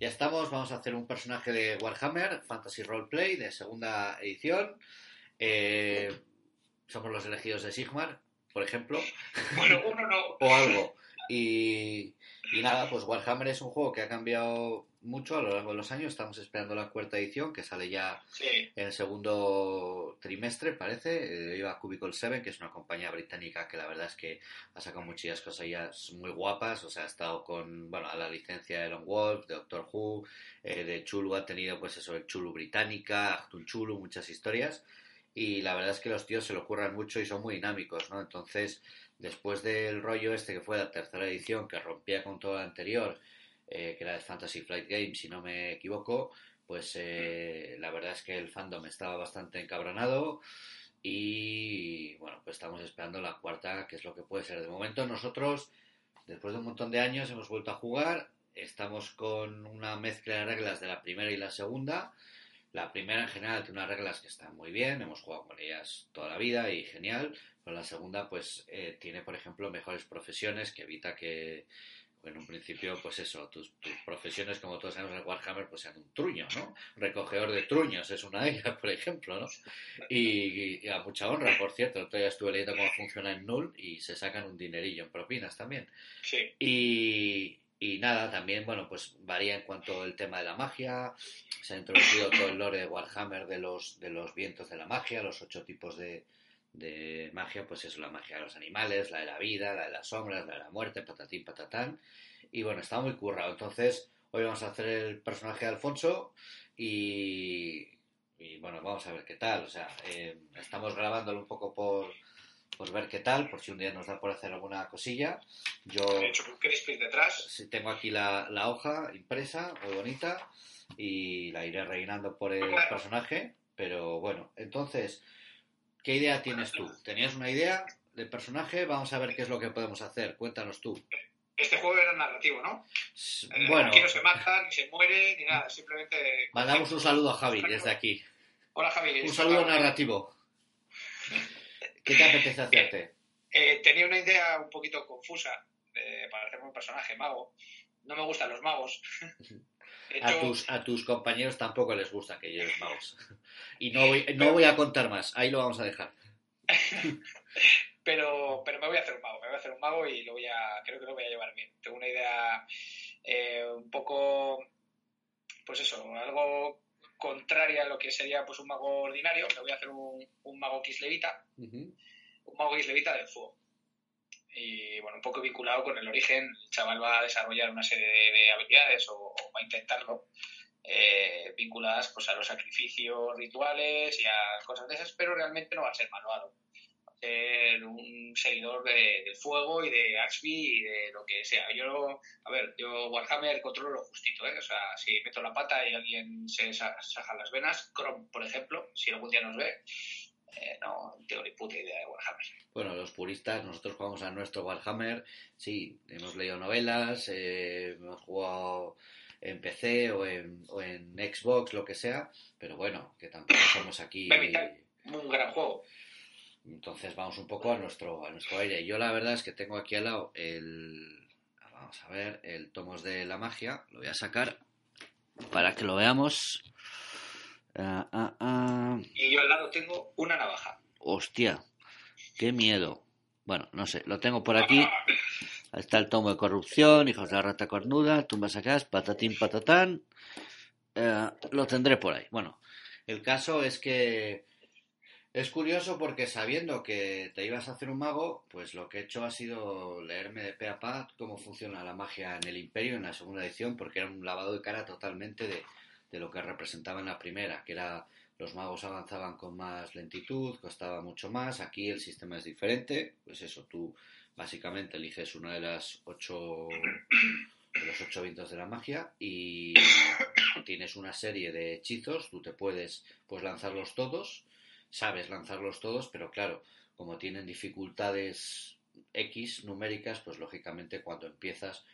Ya estamos, vamos a hacer un personaje de Warhammer, Fantasy Roleplay, de segunda edición. Eh, somos los elegidos de Sigmar, por ejemplo. Bueno, uno no. o algo. Y, y nada, pues Warhammer es un juego que ha cambiado mucho a lo largo de los años. Estamos esperando la cuarta edición, que sale ya Sí, en el segundo trimestre, parece. Eh, iba Cubicle 7, que es una compañía británica que la verdad es que ha sacado muchas cosillas muy guapas. O sea, ha estado con, bueno, a la licencia de Lone Wolf, de Doctor Who, eh, de Chulu ha tenido, pues eso, el Chulu británica, Actun Chulu, muchas historias. Y la verdad es que los tíos se lo curran mucho y son muy dinámicos, ¿no? Entonces, después del rollo este que fue la tercera edición, que rompía con todo lo anterior, eh, que era de Fantasy Flight Games, si no me equivoco, pues eh, la verdad es que el fandom estaba bastante encabronado y bueno, pues estamos esperando la cuarta, que es lo que puede ser. De momento nosotros, después de un montón de años, hemos vuelto a jugar, estamos con una mezcla de reglas de la primera y la segunda. La primera en general tiene unas reglas que están muy bien, hemos jugado con ellas toda la vida y genial, pero la segunda pues eh, tiene por ejemplo mejores profesiones que evita que en un principio pues eso, tus, tus profesiones como todos sabemos en Warhammer pues sean un truño, ¿no? Recogedor de truños es una de ellas, por ejemplo, ¿no? Y, y a mucha honra, por cierto, día estuve leyendo cómo funciona en Null y se sacan un dinerillo en propinas también. sí. Y, y nada, también, bueno, pues varía en cuanto al tema de la magia. Se ha introducido todo el lore de Warhammer de los, de los vientos de la magia, los ocho tipos de, de magia, pues es la magia de los animales, la de la vida, la de las sombras, la de la muerte, patatín, patatán. Y bueno, está muy currado. Entonces, hoy vamos a hacer el personaje de Alfonso y, y bueno, vamos a ver qué tal. O sea, eh, estamos grabándolo un poco por, por ver qué tal, por si un día nos da por hacer alguna cosilla. Yo He hecho un crispy detrás. tengo aquí la, la hoja impresa, muy bonita, y la iré rellenando por el personaje. Pero bueno, entonces, ¿qué idea tienes tú? ¿Tenías una idea del personaje? Vamos a ver qué es lo que podemos hacer. Cuéntanos tú. Este juego era narrativo, ¿no? Eh, Bueno, Aquí no se mata, ni se muere, ni nada. Simplemente. mandamos un saludo a Javi desde aquí. Hola, Javi. Un saludo Hola. narrativo. ¿Qué te apetece hacerte? Eh, tenía una idea un poquito confusa eh, para hacerme un personaje mago. No me gustan los magos. A tus, a tus compañeros tampoco les gusta que lleves magos. Y no voy, no voy a contar más, ahí lo vamos a dejar. pero, pero me voy a hacer un mago. Me voy a hacer un mago y lo voy a, creo que lo voy a llevar bien. Tengo una idea eh, un poco, pues eso, algo contraria a lo que sería pues un mago ordinario. Me voy a hacer un, un mago kislevita. Un mago islevita del fuego. Y bueno, un poco vinculado con el origen, el chaval va a desarrollar una serie de, de habilidades o, va a intentarlo, eh, vinculadas pues a los sacrificios rituales y a cosas de esas, pero realmente no va a ser malvado. Va a ser un seguidor de- del fuego y de Axby y de lo que sea. Yo, a ver, yo Warhammer controlo lo justito, ¿eh? O sea, si meto la pata y alguien se sa- saja las venas, Chrome, por ejemplo, si algún día nos ve, eh, no tengo ni puta idea de Warhammer. Bueno, los puristas, nosotros jugamos a nuestro Warhammer, sí, hemos leído novelas, eh, hemos jugado en PC o en, o en Xbox, lo que sea, pero bueno, que tampoco somos aquí... Un gran juego. Entonces vamos un poco a nuestro, a nuestro aire. Yo la verdad es que tengo aquí al lado el... Vamos a ver, el Tomos de la Magia, lo voy a sacar para que lo veamos. Ah, ah, ah. Y yo al lado tengo una navaja. Hostia, qué miedo. Bueno, no sé, lo tengo por aquí. Ahí está el tomo de corrupción, hijos de la rata cornuda, tumbas acá, patatín patatán. Eh, lo tendré por ahí. Bueno, el caso es que es curioso porque sabiendo que te ibas a hacer un mago, pues lo que he hecho ha sido leerme de pe a pa cómo funciona la magia en el Imperio en la segunda edición, porque era un lavado de cara totalmente de, de lo que representaba en la primera, que era los magos avanzaban con más lentitud, costaba mucho más. Aquí el sistema es diferente. Pues eso, tú básicamente eliges una de las ocho de los ocho vientos de la magia y tienes una serie de hechizos. Tú te puedes pues lanzarlos todos. Sabes lanzarlos todos, pero claro, como tienen dificultades X numéricas, pues lógicamente cuando empiezas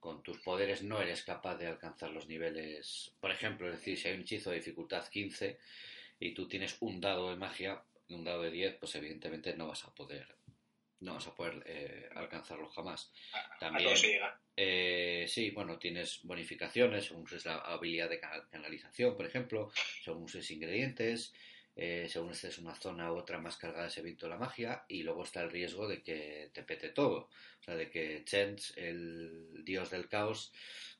con tus poderes no eres capaz de alcanzar los niveles. Por ejemplo, es decir, si hay un hechizo de dificultad 15 y tú tienes un dado de magia, un dado de 10, pues evidentemente no vas a poder no vas a poder eh, alcanzarlo jamás. También- a se llega. Eh, sí, bueno, tienes bonificaciones según uses la habilidad de ca- canalización, por ejemplo, según uses ingredientes, eh, según estés una zona u otra más cargada ese viento de la magia, y luego está el riesgo de que te pete todo. O sea, de que Chens, el dios del caos,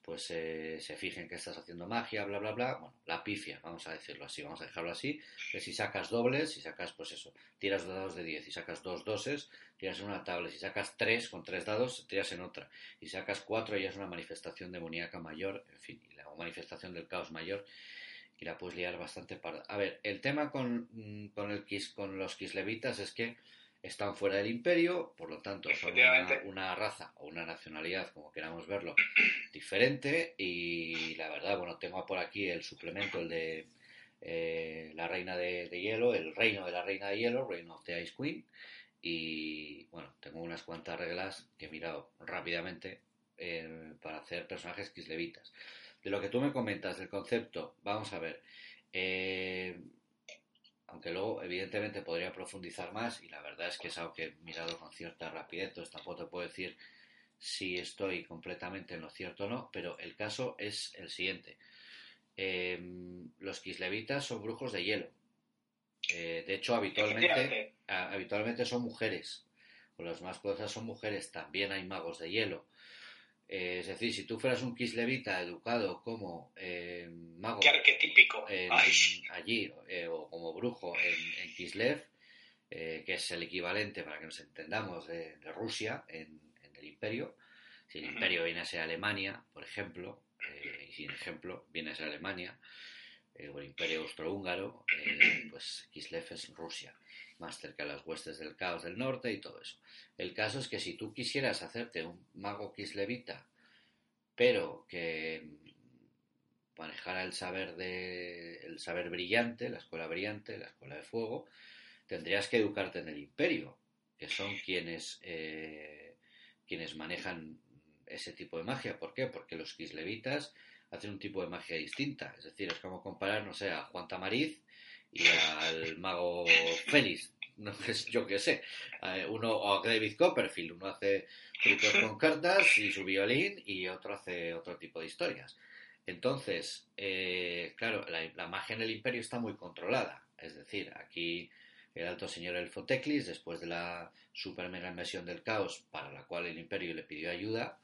pues eh, se fije en que estás haciendo magia, bla, bla, bla. Bueno, la pifia, vamos a decirlo así, vamos a dejarlo así. Que si sacas dobles, si sacas, pues eso, tiras dos dados de 10 y sacas dos doses, tiras en una tabla. Si sacas tres con tres dados, tiras en otra y sacas cuatro ya es una manifestación demoníaca mayor, en fin, y la manifestación del caos mayor y la puedes liar bastante parda. A ver, el tema con, mm, con, el con los kislevitas es que están fuera del imperio, por lo tanto son una, raza o una nacionalidad, como queramos verlo, diferente y la verdad, bueno, tengo por aquí el suplemento, el de eh, la reina de, de hielo, el reino de la reina de hielo, Reign of the Ice Queen, y bueno, tengo unas cuantas reglas que he mirado rápidamente eh, para hacer personajes kislevitas. De lo que tú me comentas del concepto, vamos a ver. eh, aunque luego, evidentemente, podría profundizar más, y la verdad es que es algo que he mirado con cierta rapidez, entonces tampoco te puedo decir si estoy completamente en lo cierto o no, pero el caso es el siguiente. Eh, los kislevitas son brujos de hielo. Eh, de hecho, habitualmente a- habitualmente son mujeres, o las más poderosas son mujeres, también hay magos de hielo. Eh, es decir, si tú fueras un kislevita educado como eh, mago Qué arquetípico. en- allí, eh, o como brujo en, en Kislev, eh, que es el equivalente, para que nos entendamos, de, de Rusia en, en el imperio. Si el imperio viene a ser Alemania, por ejemplo, y sin ejemplo viene a ser Alemania, o el imperio austrohúngaro, pues Kislev es Rusia, más cerca de las huestes del caos del norte y todo eso. El caso es que si tú quisieras hacerte un mago kislevita, pero que manejara el saber de el saber brillante, la escuela brillante, la escuela de fuego, tendrías que educarte en el imperio, que son quienes eh, quienes manejan ese tipo de magia. ¿Por qué? Porque los kislevitas hacen un tipo de magia distinta. Es decir, es como comparar, no sé, a Juan Tamariz y al mago Félix. No es yo qué sé. Eh, Uno, o a David Copperfield, uno hace trucos con cartas y su violín y otro hace otro tipo de historias. Entonces, eh, claro, la, magia en el imperio está muy controlada. Es decir, aquí el alto señor Elfo Teclis, después de la super mega invasión del caos, para la cual el imperio le pidió ayuda,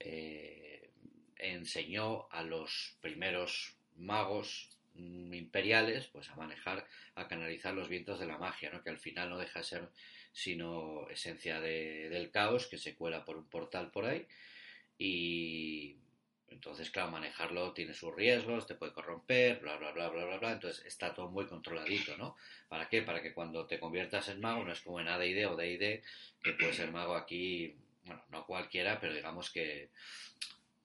eh, enseñó a los primeros magos imperiales pues a manejar, a canalizar los vientos de la magia, ¿no? que al final no deja de ser sino esencia de- del caos que se cuela por un portal por ahí. Y entonces claro manejarlo tiene sus riesgos te puede corromper bla bla bla bla bla bla. Entonces está todo muy controladito no para qué para que cuando te conviertas en mago no es como en AD&D o D&D que puede ser mago aquí bueno no cualquiera pero digamos que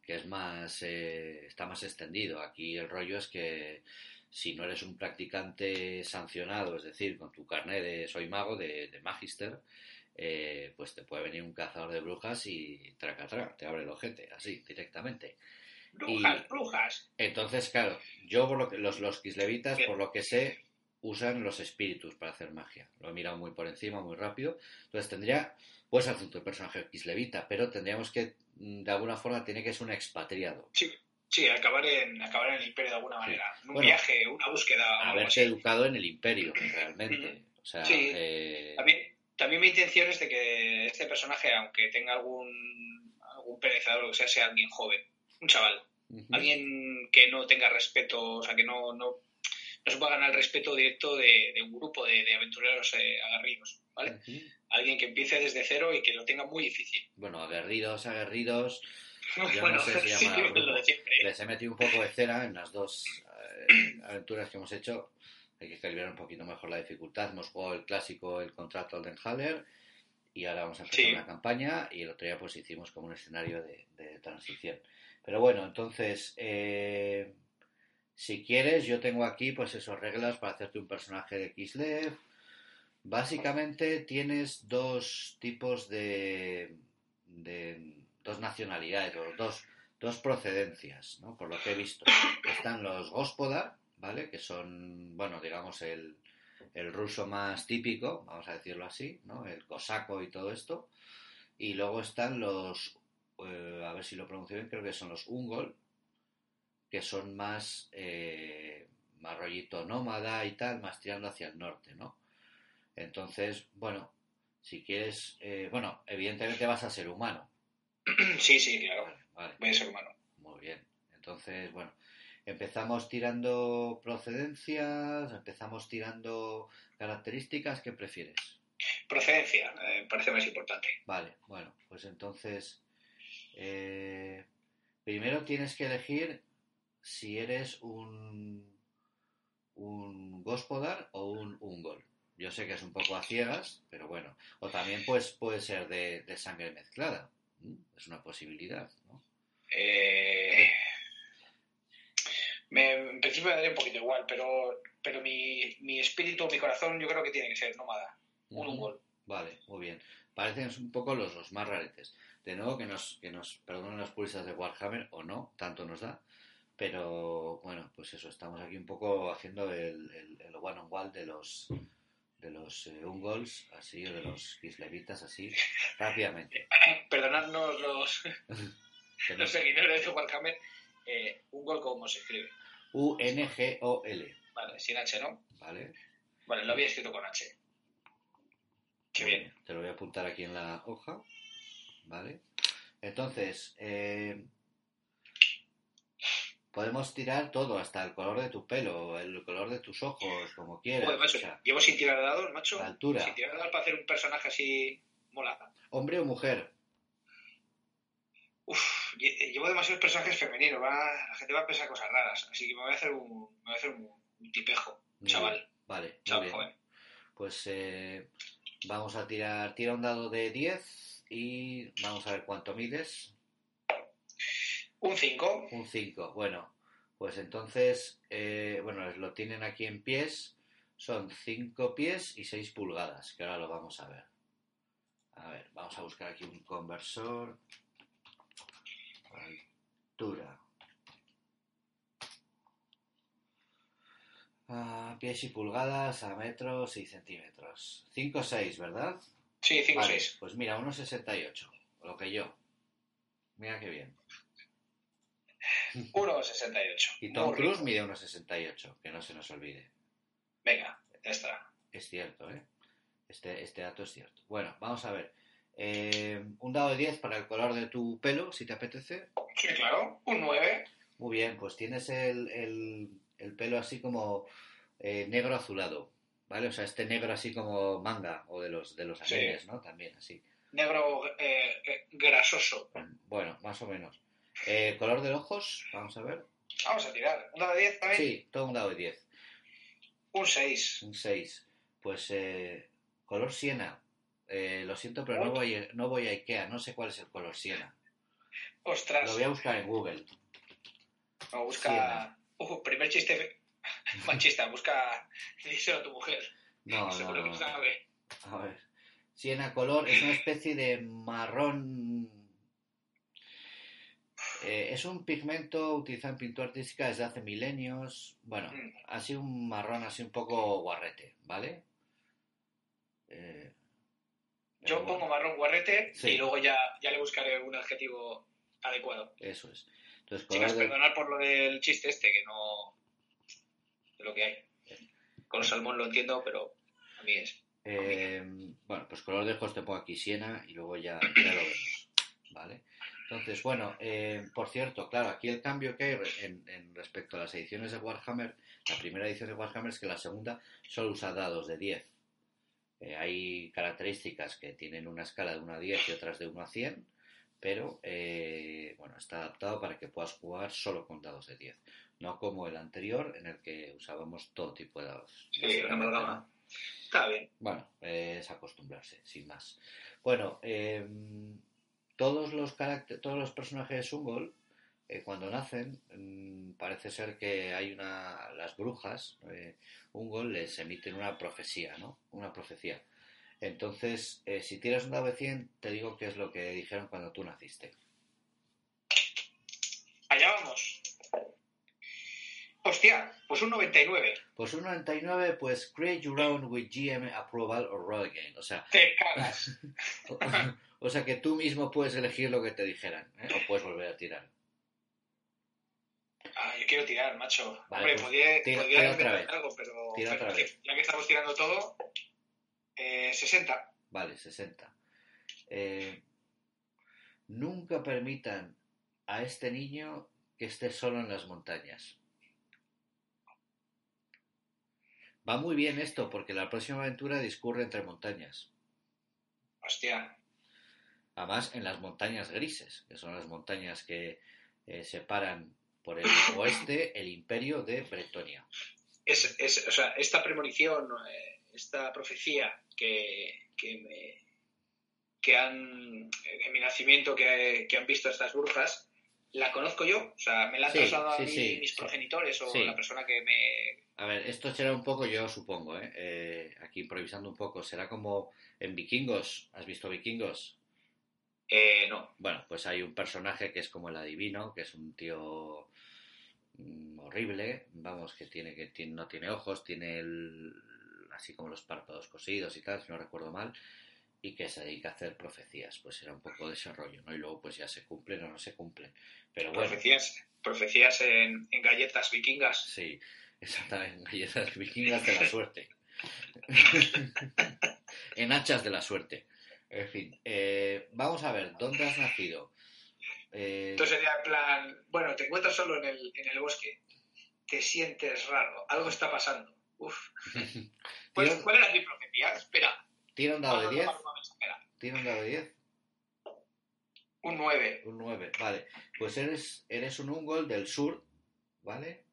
que es más eh, está más extendido aquí el rollo es que si no eres un practicante sancionado es decir con tu carnet de soy mago de, de magister eh, pues te puede venir un cazador de brujas y traca traca, te abre el ojete, así, directamente. brujas, y- brujas. Entonces, claro, yo por lo que, los, los kislevitas, por lo que sé, usan los espíritus para hacer magia. Lo he mirado muy por encima, muy rápido. Entonces tendría, puedes hacer tu personaje kislevita, pero tendríamos que, mm, de alguna forma, tiene que ser un expatriado. Sí, sí, acabar en, acabar en el imperio de alguna manera. Un Bueno, viaje, una búsqueda. Haberse educado en el imperio, realmente. O sea, Sí. eh, También, también mi intención es de que este personaje, aunque tenga algún, algún perezador o lo que sea, sea alguien joven, un chaval. Alguien que no tenga respeto, o sea, que no, no, no se pueda ganar el respeto directo de, de un grupo de, de aventureros eh, aguerridos, ¿vale? Alguien que empiece desde cero y que lo tenga muy difícil. Bueno, aguerridos, aguerridos, Yo bueno, no sé si sí, llama lo de siempre. Les he metido un poco de cera en las dos eh, aventuras que hemos hecho. Hay que calibrar un poquito mejor la dificultad. Hemos jugado el clásico, el contrato Aldenhaller, y ahora vamos a empezar Sí. una campaña. Y el otro día pues hicimos como un escenario de, de transición. Pero bueno, entonces, eh, si quieres, yo tengo aquí pues esas reglas para hacerte un personaje de Kislev. Básicamente tienes dos tipos de, de dos nacionalidades, dos, dos procedencias, ¿no? Por lo que he visto. Están los Gospodar, ¿vale? Que son, bueno, digamos, el, el ruso más típico, vamos a decirlo así, ¿no? El cosaco y todo esto. Y luego están los, eh, a ver si lo pronuncio bien, creo que son los ungol, que son más, eh, más rollito nómada y tal, más tirando hacia el norte, ¿no? Entonces, bueno, si quieres, eh, bueno, evidentemente vas a ser humano. Sí, sí, claro. Vale, vale, Voy a ser humano. muy bien. Entonces, bueno, empezamos tirando procedencias, empezamos tirando características, ¿qué prefieres? Procedencia, eh, parece más importante. Vale, bueno, pues entonces, eh, primero tienes que elegir si eres un, un Gospodar o un Ungol. Yo sé que es un poco a ciegas, pero bueno. O también pues, puede ser de, de sangre mezclada. Es una posibilidad, ¿no? Eh, me, en principio me daría un poquito igual, pero, pero mi, mi espíritu, mi corazón, yo creo que tiene que ser nómada. Un Ujú. ungol. Vale, muy bien. Parecen un poco los, los más raretes. De nuevo, que nos, que nos perdonen los puristas de Warhammer o no, tanto nos da. Pero bueno, pues eso, estamos aquí un poco haciendo el, el, el one on one de los de los eh, Ungols, así, o de los Kislevitas, así, rápidamente. Perdonadnos los, Que no- los seguidores de Warhammer. Eh, ungol, ¿cómo se escribe? U-N-G-O-L, Vale, sin H, ¿no? ¿vale? Vale, lo había escrito con H. Qué Muy bien. Te lo voy a apuntar aquí en la hoja, ¿vale? Entonces, eh, podemos tirar todo, hasta el color de tu pelo, el color de tus ojos, como quieras. Joder, macho, o sea, llevo sin tirar dados, macho. la altura. Sin tirar dados para hacer un personaje así mola. hombre o mujer. Uf, lle- llevo demasiados personajes femeninos, va, la gente va a pensar cosas raras, así que me voy a hacer un, me voy a hacer un, un tipejo, chaval, Vale, chaval joven. Pues eh, vamos a tirar, tira un dado de 10 y vamos a ver cuánto mides. Un 5, Un 5. Bueno, pues entonces, eh, bueno, lo tienen aquí en pies. Son 5 pies y 6 pulgadas, que ahora lo vamos a ver. A ver, vamos a buscar aquí un conversor. Altura. Ah, pies y pulgadas a metros y centímetros. 5 6, ¿verdad? sí, 5 Vale, 6. pues mira, 1,68. Lo que yo. Mira qué bien. 1,68. Y Tom Cruise mide 1,68, que no se nos olvide. Venga, ya está. Es cierto, ¿eh? Este, este dato es cierto. Bueno, vamos a ver. Eh, un dado de 10 para el color de tu pelo, si te apetece. Sí, claro, un 9. Muy bien, pues tienes el, el- el pelo así como eh, negro azulado, ¿vale? O sea, este negro así como manga o de los, de los Sí. animes, ¿no? También así. Negro eh, grasoso. Bueno, más o menos. Eh, color de ojos, vamos a ver. Vamos a tirar. ¿Un dado de 10 también? Sí, todo un dado de 10. Un 6. Un 6. Pues eh, color siena. Eh, lo siento, pero no voy, no voy a Ikea. No sé cuál es el color siena. Ostras. Lo voy a buscar en Google. No, busca. Uh, primer chiste machista. Busca. Díselo a tu mujer. No, no, Seguro no. que sabe. A ver. Siena color es una especie de marrón. Eh, es un pigmento utilizado en pintura artística desde hace milenios. Bueno, Mm. así un marrón, así un poco guarrete, ¿vale? Eh, Yo bueno. pongo marrón guarrete Sí. y luego ya, ya le buscaré un adjetivo adecuado. Eso es. Entonces, Chicas, de- perdonar por lo del chiste este, que no. de lo que hay. Con salmón lo entiendo, pero a mí es. Eh, bueno, pues color de ojos te pongo aquí Siena y luego ya, ya lo vemos. ¿Vale? Entonces, bueno, eh, por cierto, claro, aquí el cambio que hay en, en respecto a las ediciones de Warhammer, la primera edición de Warhammer es que la segunda solo usa dados de 10. Eh, hay características que tienen una escala de 1 a 10 y otras de 1 a 100, pero eh, bueno, está adaptado para que puedas jugar solo con dados de 10. No como el anterior, en el que usábamos todo tipo de dados. Sí, una amalgama. Está bien. Bueno, es acostumbrarse, sin más. Bueno, eh, todos los todos los personajes Ungol, eh, cuando nacen, mm, parece ser que hay una. las brujas, eh, Ungol, les emiten una profecía, ¿no? Una profecía. Entonces, eh, si tiras un dado de 100, te digo qué es lo que dijeron cuando tú naciste. Allá vamos. Hostia, pues un 99. Pues un 99, pues create your own with GM approval or roll again. O sea, Te cagas. o, sea que tú mismo puedes elegir lo que te dijeran, ¿eh? o puedes volver a tirar. Ah, yo quiero tirar, macho. Vale, Hombre, pues tira- tira otra vez. algo, pero, Tira otra vez. ya que estamos tirando todo, eh, 60. Vale, 60. Eh, nunca permitan a este niño que esté solo en las montañas. Va muy bien esto porque la próxima aventura discurre entre montañas. Hostia. Además, en las montañas grises, que son las montañas que eh, separan por el oeste el imperio de Bretonia. Es, es, o sea, esta premonición, eh, esta profecía que, que, me, que han, en mi nacimiento, que, que han visto estas brujas, la conozco yo. O sea, me la han Sí, trasladado sí, a mí sí, mis progenitores o la persona que me. A ver, esto será un poco, yo supongo, ¿eh? Eh, aquí improvisando un poco, será como en Vikingos. ¿Has visto Vikingos? Eh, no. Bueno, pues hay un personaje que es como el adivino, que es un tío mm, horrible, vamos, que tiene que tiene- no tiene ojos, tiene el, así como los párpados cosidos y tal, si no recuerdo mal, y que se dedica a hacer profecías. Pues era un poco de ese rollo, ¿no? Y luego pues ya se cumplen o no se cumplen. Pero bueno, Profecías, profecías en, en galletas vikingas. sí, exactamente, galletas vikingas de la suerte. en hachas de la suerte. En fin, eh, vamos a ver, ¿dónde has nacido? Eh, Entonces sería en plan, bueno, te encuentras solo en el, en el bosque, te sientes raro, algo está pasando. Uf. Pues, ¿Cuál era mi profecía? Espera. tira un dado de 10. Espera. Tira un dado de 10. Un 9. Un 9, vale. Pues eres, eres un Ungol del sur, ¿vale?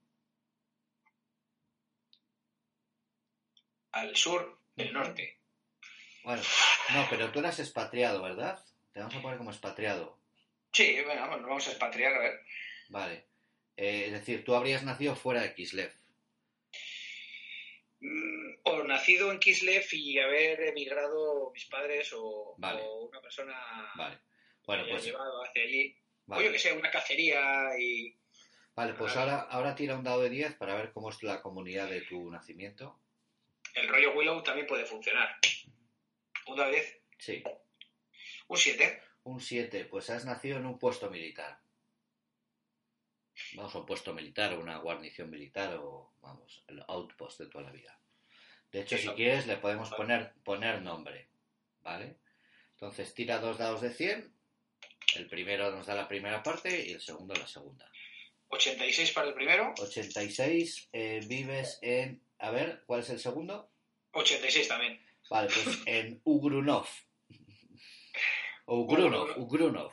Al sur del norte. Bueno, no, pero tú eras expatriado, ¿verdad? Te vamos a poner como expatriado. Sí, bueno, vamos, nos vamos a expatriar, a ver. Vale. Eh, es decir, tú habrías nacido fuera de Kislev. Mm, O nacido en Kislev y haber emigrado mis padres o, Vale. o una persona Vale. Bueno, que pues, llevado hacia allí. O yo vale. que sé, una cacería y... Vale, pues ahora, ahora tira un dado de 10 para ver cómo es la comunidad de tu nacimiento. El rollo Willow también puede funcionar. Una vez, Sí. un 7. Un 7, pues has nacido en un puesto militar. Vamos, un puesto militar o una guarnición militar o, vamos, el outpost de toda la vida. De hecho, si quieres, le podemos poner, poner nombre, ¿vale? Entonces, tira dos dados de 100. El primero nos da la primera parte y el segundo la segunda. 86 para el primero, 86, eh, vives en... A ver, ¿cuál es el segundo? 86 también. Vale, pues en Ugrunov. O Ugrunov, Ugrunov.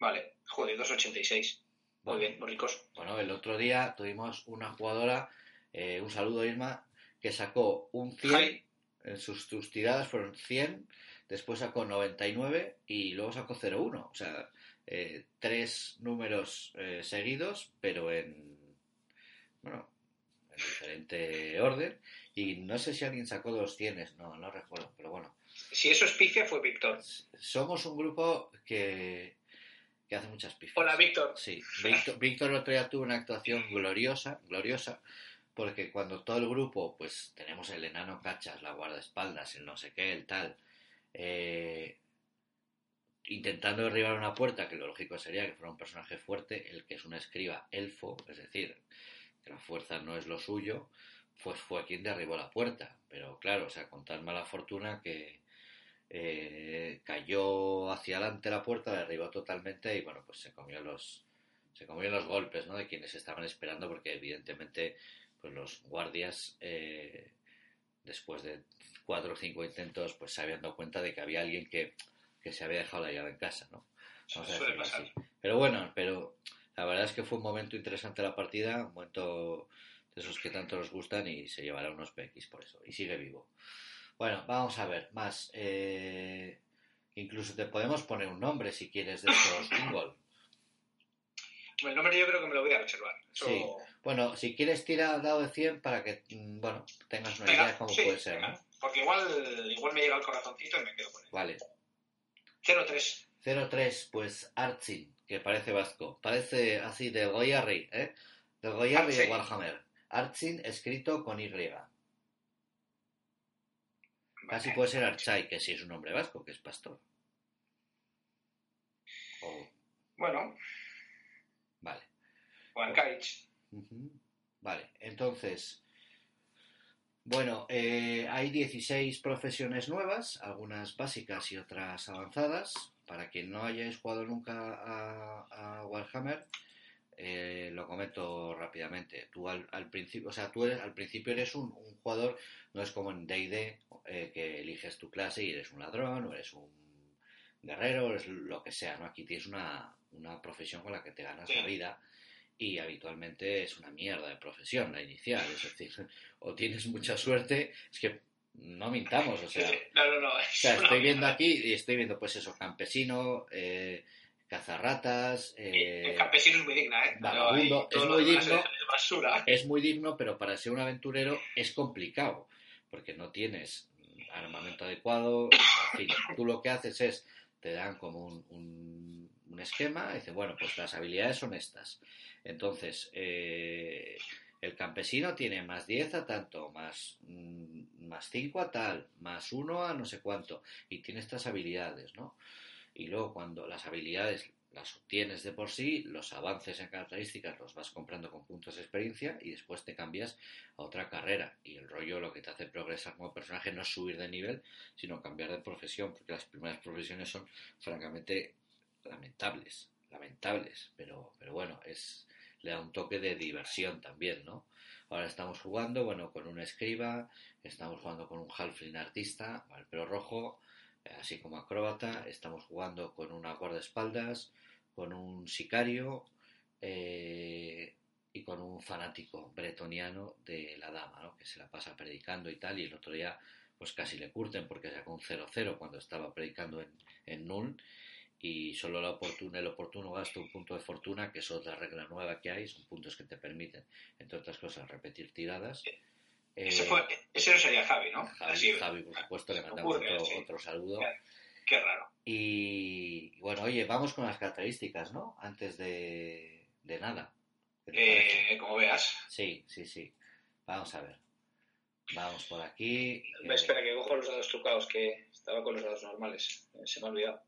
Vale, joder, 286. Muy bien, muy ricos. Bueno, el otro día tuvimos una jugadora, eh, un saludo Irma, que sacó un 100, Jai. en sus, sus tiradas fueron 100, después sacó 99 y luego sacó 01. O sea, eh, tres números eh, seguidos, pero en, bueno, en orden. Y no sé si alguien sacó dos cienes, no, no recuerdo, pero bueno. Si eso es pifia, fue Víctor. Somos un grupo que, que hace muchas pifias. Hola, Víctor. Sí, Víctor, Víctor el otro día tuvo una actuación gloriosa, gloriosa, porque cuando todo el grupo, pues tenemos el enano cachas, la guardaespaldas, el no sé qué, el tal, eh, intentando derribar una puerta, que lo lógico sería que fuera un personaje fuerte, el que es un escriba elfo, es decir, que la fuerza no es lo suyo, pues fue quien derribó la puerta. Pero claro, o sea, con tan mala fortuna que eh, cayó hacia adelante la puerta, la derribó totalmente y bueno, pues se comió los se comió los golpes, ¿no? De quienes estaban esperando, porque evidentemente, pues los guardias, eh, después de cuatro o cinco intentos, pues se habían dado cuenta de que había alguien que, que se había dejado la llave en casa, ¿no? Vamos a Suele decirlo pasar. así. Pero bueno, pero la verdad es que fue un momento interesante la partida, un momento de esos que tanto nos gustan y se llevará unos PX por eso. Y sigue vivo. Bueno, vamos a ver, más. eh, incluso te podemos poner un nombre si quieres de estos Ungol. El nombre yo creo que me lo voy a reservar. Eso... Sí. Bueno, si quieres tira al dado de 100 para que, mm, bueno, tengas una Venga, idea de cómo sí, puede ser. Porque igual, igual me llega el corazoncito y me quedo con él. Vale. 03. 03, pues Archin, que parece vasco. Parece así de Goyarri, ¿eh? De Goyarri de. Warhammer. Archin escrito con Y. Casi puede ser Archai, que sí es un nombre vasco, que es pastor. O- Bueno, vale. o. Vale, entonces, bueno, eh, hay 16 profesiones nuevas, algunas básicas y otras avanzadas. Para quien no hayáis jugado nunca a, a Warhammer, eh, lo comento rápidamente. Tú al, al principio, o sea, tú eres- al principio eres un, un jugador, no es como en D&D, eh, que eliges tu clase y eres un ladrón o eres un guerrero, o eres lo que sea, ¿no? Aquí tienes una, una profesión con la que te ganas Sí. la vida y habitualmente es una mierda de profesión la inicial, es decir, o tienes mucha suerte, es que no mintamos, o sea, no, no, no. o sea, estoy viendo aquí y estoy viendo pues eso, campesino, eh, cazarratas, eh, El campesino es muy digna, ¿eh? Vagabundo, es muy digno. Es basura. es muy digno, pero para ser un aventurero es complicado, porque no tienes armamento adecuado. En fin, tú lo que haces es, te dan como un, un- un esquema, y dices, bueno, pues las habilidades son estas. Entonces, eh, el campesino tiene más 10 a tanto, más, mm, más 5 a tal, más 1 a no sé cuánto, y tiene estas habilidades, ¿no? Y luego cuando las habilidades las obtienes de por sí, los avances en características los vas comprando con puntos de experiencia y después te cambias a otra carrera. Y el rollo lo que te hace progresar como personaje no es subir de nivel, sino cambiar de profesión, porque las primeras profesiones son francamente lamentables, lamentables, pero, pero bueno, es le da un toque de diversión también, ¿no? Ahora estamos jugando, bueno, con un escriba, estamos jugando con un halfling artista, el pelo rojo, eh, así como acróbata, estamos jugando con una guardaespaldas, con un sicario eh, y con un fanático bretoniano de la dama, ¿no? que se la pasa predicando y tal, y el otro día pues casi le curten porque sacó un 0-0 cuando estaba predicando en, en Null y solo la oportuna, el oportuno gasto un punto de fortuna, que es otra regla nueva que hay, son puntos que te permiten, entre otras cosas, repetir tiradas. Ese, Eh, fue, ese no sería Javi, ¿no? Javi, Así, Javi, por supuesto, le mandamos ocurre, otro, sí. otro saludo. Qué raro. Y bueno, oye, vamos con las características, ¿no? Antes de, de nada. Eh, como veas. Sí, sí, sí. Vamos a ver. Vamos por aquí. eh, Espera, que cojo los dados trucados, que estaba con los dados normales. Eh, Se me ha olvidado.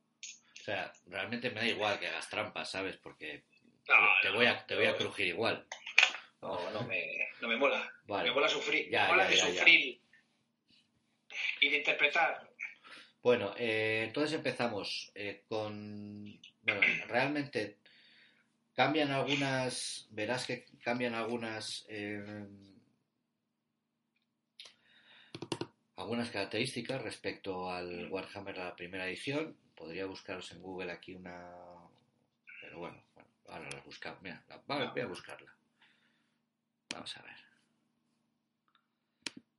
Sea, realmente me da igual que hagas trampas, ¿sabes? Porque No, te, no, voy a, te voy a crujir igual. No, no me, no me mola. Vale. Me mola sufrir. Ya, me mola ya, de ya, sufrir. Y de interpretar. Bueno, eh, entonces empezamos eh, con... Bueno, realmente cambian algunas... Verás que cambian algunas... eh, algunas características respecto al Warhammer de la primera edición. Podría buscaros en Google aquí una... Pero bueno, bueno ahora la buscamos. Mira, la- voy a buscarla. Vamos a ver.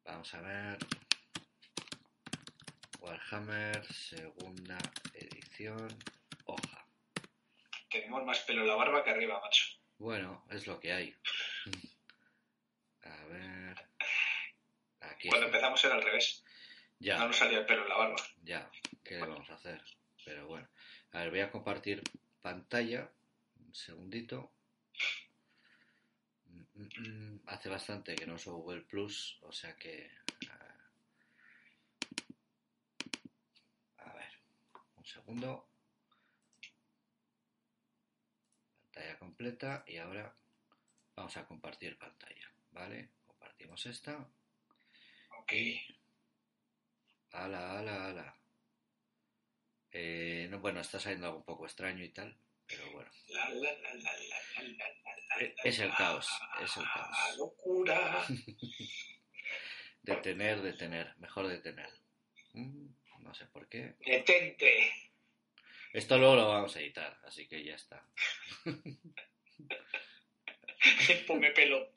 Vamos a ver. Warhammer, segunda edición, hoja. Tenemos más pelo en la barba que arriba, macho. Bueno, es lo que hay. A ver. Aquí Cuando está. empezamos era al revés. No Ya, nos salía el pelo en la barba. ya. ¿Qué le vamos a hacer? Pero bueno. A ver, voy a compartir pantalla. Un segundito. Hace bastante que no uso Google Plus, o sea que. A ver, un segundo. Pantalla completa y ahora vamos a compartir pantalla, ¿vale? Compartimos esta. Ok. Ala, ala, ala. Eh, no, bueno, está saliendo un poco extraño y tal, pero bueno. La, la, la, Es el caos, es el la caos. locura. Detener, detener, mejor detener. Mm, No sé por qué. Detente. Esto luego lo vamos a editar, así que ya está. Ponme pelo.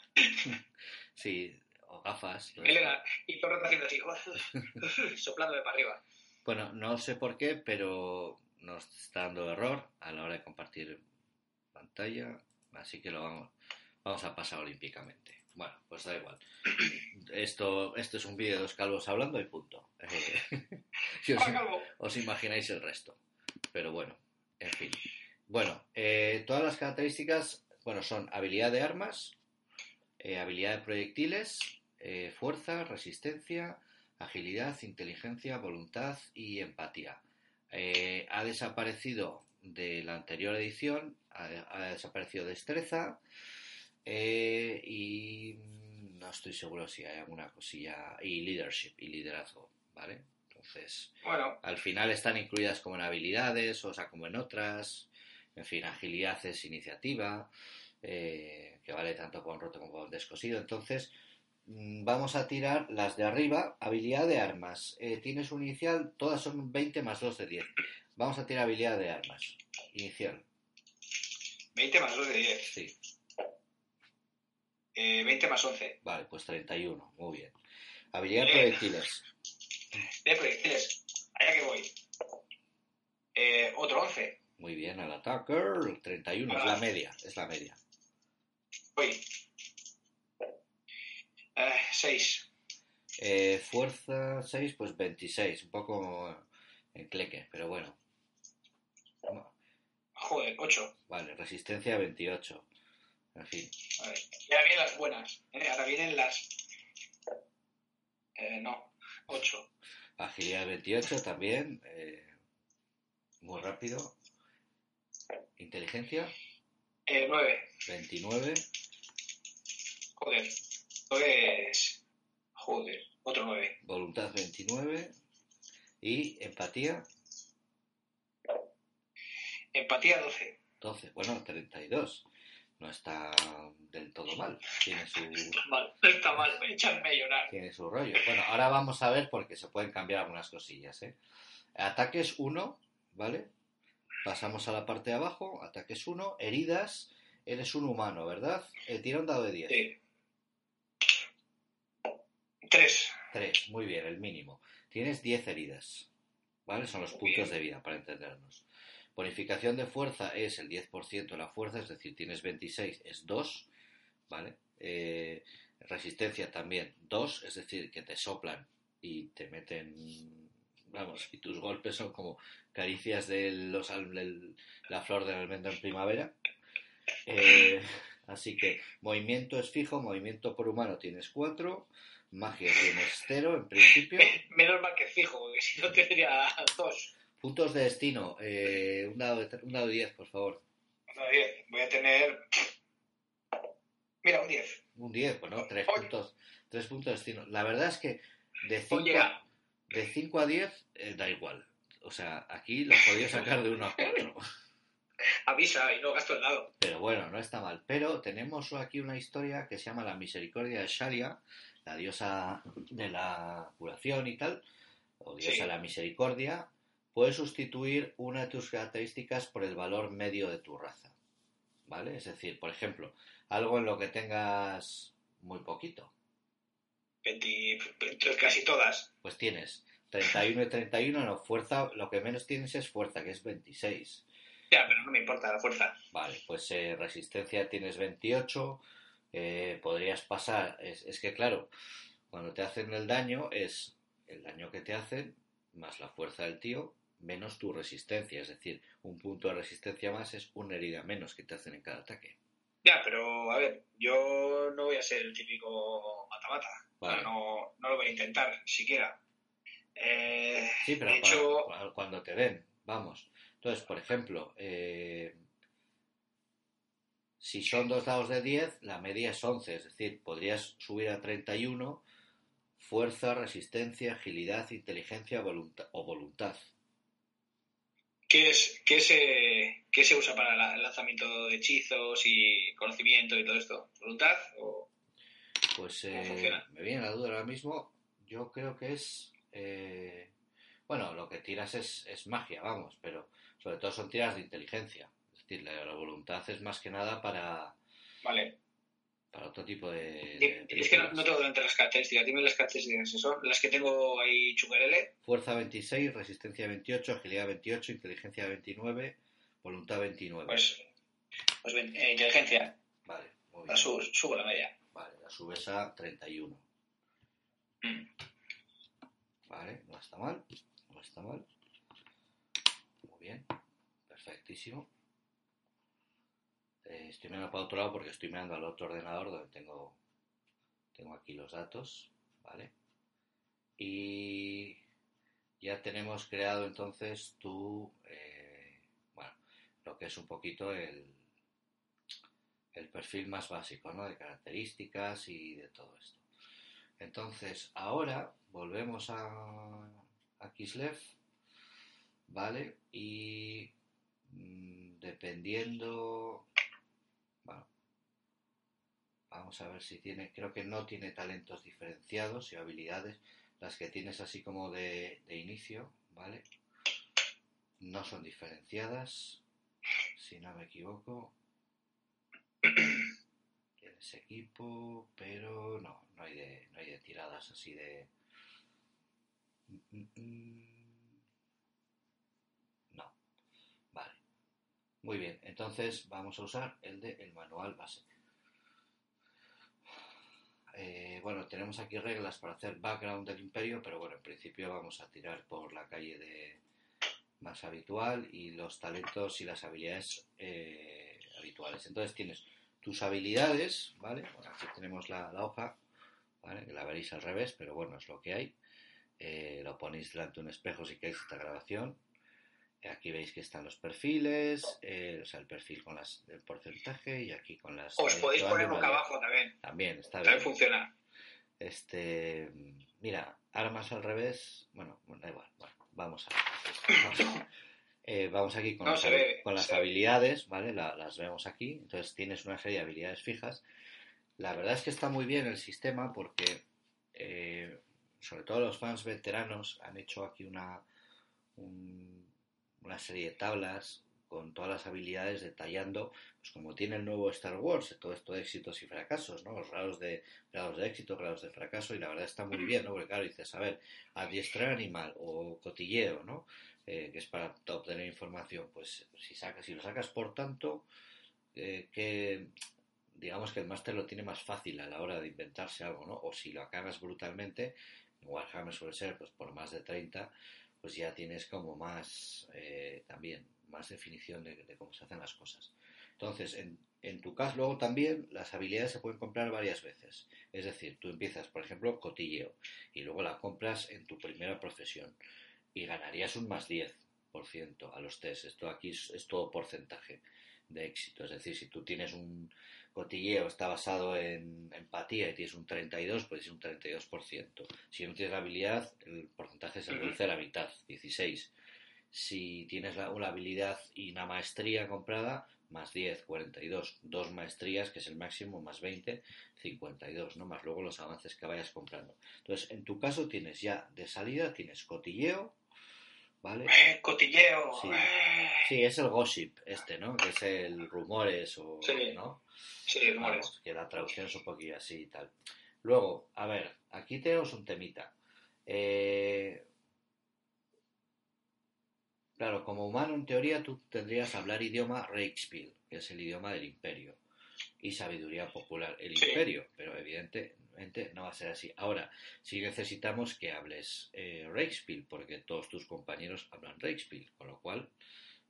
Sí, o gafas. Elena, y todo haciendo así, soplándome para arriba. Bueno, no sé por qué, pero nos está dando error a la hora de compartir pantalla, así que lo vamos, vamos a pasar olímpicamente. Bueno, pues da igual. Esto, esto es un vídeo de dos calvos hablando y punto. Eh, si os, imagináis el resto. Pero bueno, En fin. Bueno, eh, todas las características, bueno, son habilidad de armas, eh, habilidad de proyectiles, eh, fuerza, resistencia, agilidad, inteligencia, voluntad y empatía. Eh, ha desaparecido de la anterior edición, ha, ha desaparecido destreza eh, y no estoy seguro si hay alguna cosilla y leadership y liderazgo, ¿vale? Entonces, Bueno, al final están incluidas como en habilidades, o sea, como en otras. En fin, agilidad es iniciativa, eh, que vale tanto con roto como con descosido. Entonces, vamos a tirar las de arriba. Habilidad de armas. Eh, tienes un inicial, todas son 20 más 2 de 10. Vamos a tirar habilidad de armas. Inicial, 20 más 2 de 10. sí. Eh, 20 más 11. Vale, pues 31, muy bien. Habilidad de proyectiles, De proyectiles. Allá que voy. Eh, otro 11. muy bien. Al attacker, 31, es la media, es la media. Voy. Eh, 6. Eh, fuerza 6, pues 26, un poco encleque, pero bueno. Joder, 8. Vale, resistencia 28. En fin, A ver. Ya vienen las buenas. ¿eh? Ahora vienen las. Eh, no. 8. agilidad 28 también. eh, muy rápido. Inteligencia Eh, 9. 29. Joder. Pues. Joder. Otro 9. Voluntad 29. Y empatía Empatía 12. 12. Bueno, 32. No está del todo mal. Tiene su, Mal. No está mal. Echarme a llorar. tiene su rollo. Bueno, ahora vamos a ver porque se pueden cambiar algunas cosillas. ¿eh? Ataques 1, ¿vale? Pasamos a la parte de abajo. Ataques 1. Heridas. Eres un humano, ¿verdad? Eh, tira un dado de 10. Sí. 3. 3, muy bien, el mínimo. Tienes 10 heridas. ¿Vale? Son los Muy puntos bien. de vida, para entendernos. Bonificación de fuerza es el 10% de la fuerza, es decir, tienes 26, es 2. ¿Vale? Eh, resistencia también 2, es decir, que te soplan y te meten. Vamos, y tus golpes son como caricias de los, del- la flor del almendro en primavera. Eh, así que movimiento es fijo, movimiento por humano tienes 4, magia tienes 0 en principio. Menos mal que fijo, porque si no tendría 2. Puntos de destino, eh, un, dado de, un dado de 10, por favor. No, 10. Voy a tener. Mira, un 10. Un 10, bueno, 3 Oye. puntos, tres puntos de destino. La verdad es que de 5 Oye, de 5 a 10 eh, da igual. O sea, aquí lo podía sacar de 1 a 4. avisa y no gasto el dado. Pero bueno, no está mal. Pero tenemos aquí una historia que se llama la misericordia de Shalia, la diosa de la curación y tal, o diosa Sí. de la misericordia. Puedes sustituir una de tus características por el valor medio de tu raza. ¿Vale? Es decir, por ejemplo, algo en lo que tengas muy poquito. 20, entonces casi todas. Pues tienes 31 y 31, no, fuerza, lo que menos tienes es fuerza, que es 26. Ya, pero no me importa la fuerza. Vale, pues eh, resistencia tienes 28, eh, podrías pasar, es, es que claro, cuando te hacen el daño es el daño que te hacen más la fuerza del tío menos tu resistencia, es decir, un punto de resistencia más es una herida menos que te hacen en cada ataque. Ya, pero a ver, yo no voy a ser el típico mata-mata. Vale. No, no lo voy a intentar, siquiera. Eh, Sí, pero de para- hecho, para cuando te den, vamos. Entonces, por ejemplo, eh, si son dos dados de 10, la media es 11, es decir, podrías subir a 31 fuerza, resistencia, agilidad, inteligencia volunta- o voluntad. ¿qué, es, qué, se, ¿qué se usa para la- el lanzamiento de hechizos y conocimiento y todo esto? ¿Voluntad? O... Pues ¿Cómo eh, me viene la duda ahora mismo, yo creo que es... eh, bueno, lo que tiras es, es magia, vamos, pero sobre todo son tiras de inteligencia. Es decir, la, la voluntad es más que nada para, Vale. para otro tipo de... de Di- Es que no, no tengo delante las características. Dime las características. que Son las que tengo ahí chucarele. Fuerza 26, resistencia 28, agilidad 28, inteligencia 29, voluntad 29. Pues, pues eh, inteligencia. Vale, muy La bien. subo, subo la media. Vale, la subes a 31. Mm. Vale, no está mal. No está mal. Bien. Perfectísimo. Eh, estoy mirando para otro lado porque estoy mirando al otro ordenador donde tengo, tengo aquí los datos, ¿vale? Y ya tenemos creado entonces tu, eh, bueno, lo que es un poquito el, el perfil más básico, ¿no? De características y de todo esto. Entonces, ahora volvemos a, a Kislev, ¿vale? Y mm, dependiendo, bueno, vamos a ver si tiene, creo que no tiene talentos diferenciados y habilidades, las que tienes así como de, inicio, ¿vale? No son diferenciadas, si no me equivoco. Tienes equipo, pero no, no hay de, no hay de tiradas así de... Mm, mm, mm. No, vale. Muy bien, entonces vamos a usar el de el manual base. Eh, bueno, tenemos aquí reglas para hacer background del imperio, pero bueno, en principio vamos a tirar por la calle de más habitual y los talentos y las habilidades eh, habituales. Entonces tienes tus habilidades, ¿vale? Bueno, aquí tenemos la, hoja, ¿vale? Que la veréis al revés, pero bueno, es lo que hay. Eh, lo ponéis delante de un espejo si queréis esta grabación. Aquí veis que están los perfiles, eh, o sea, el perfil con las, el porcentaje y aquí con las... Os podéis poner boca abajo también. También, está También bien. funciona. Este, mira, armas al revés, bueno, bueno, da igual, bueno, vamos a, vamos, a- eh, vamos aquí con, No, las, ve, con las habilidades, ¿vale? La- las vemos aquí, entonces tienes una serie de habilidades fijas. La verdad es que está muy bien el sistema porque, eh, sobre todo los fans veteranos, han hecho aquí una, un- una serie de tablas con todas las habilidades detallando, pues como tiene el nuevo Star Wars, todo esto de éxitos y fracasos, ¿no? Los grados de, grados de éxito, grados de fracaso, y la verdad está muy bien, ¿no? Porque claro, dices, a ver, adiestrar animal o cotilleo, ¿no? Eh, que es para obtener información, pues si sacas, si lo sacas por tanto, eh, que digamos que el máster lo tiene más fácil a la hora de inventarse algo, ¿no? O si lo acabas brutalmente, en Warhammer suele ser pues por más de 30, pues ya tienes como más eh, también más definición de, cómo se hacen las cosas. Entonces, en, en tu caso, luego también las habilidades se pueden comprar varias veces. Es decir, tú empiezas, por ejemplo, cotilleo y luego la compras en tu primera profesión y ganarías un más 10% a los test. Esto aquí es todo porcentaje de éxito. Es decir, si tú tienes un cotilleo, está basado en empatía y tienes un 32, pues es un 32%. Si no tienes la habilidad, el porcentaje se reduce a la mitad, 16. Si tienes la, una habilidad y una maestría comprada, más 10, 42. Dos maestrías, que es el máximo, más 20, 52, ¿no? Más luego los avances que vayas comprando. Entonces, en tu caso tienes ya de salida, tienes cotilleo, ¿vale? Eh, cotilleo. Sí. eh. Sí, es el gossip este, ¿no? Que es el rumores o, Sí. ¿no? Sí, rumores. Vamos, que la traducción es un poquillo así y tal. Luego, a ver, aquí tenemos un temita. Eh, Claro, como humano, en teoría, tú tendrías hablar idioma Reichspiel, que es el idioma del imperio, y sabiduría popular, el Sí. imperio, pero no va a ser así. Ahora, sí necesitamos que hables eh, porque todos tus compañeros hablan Reichspiel, con lo cual,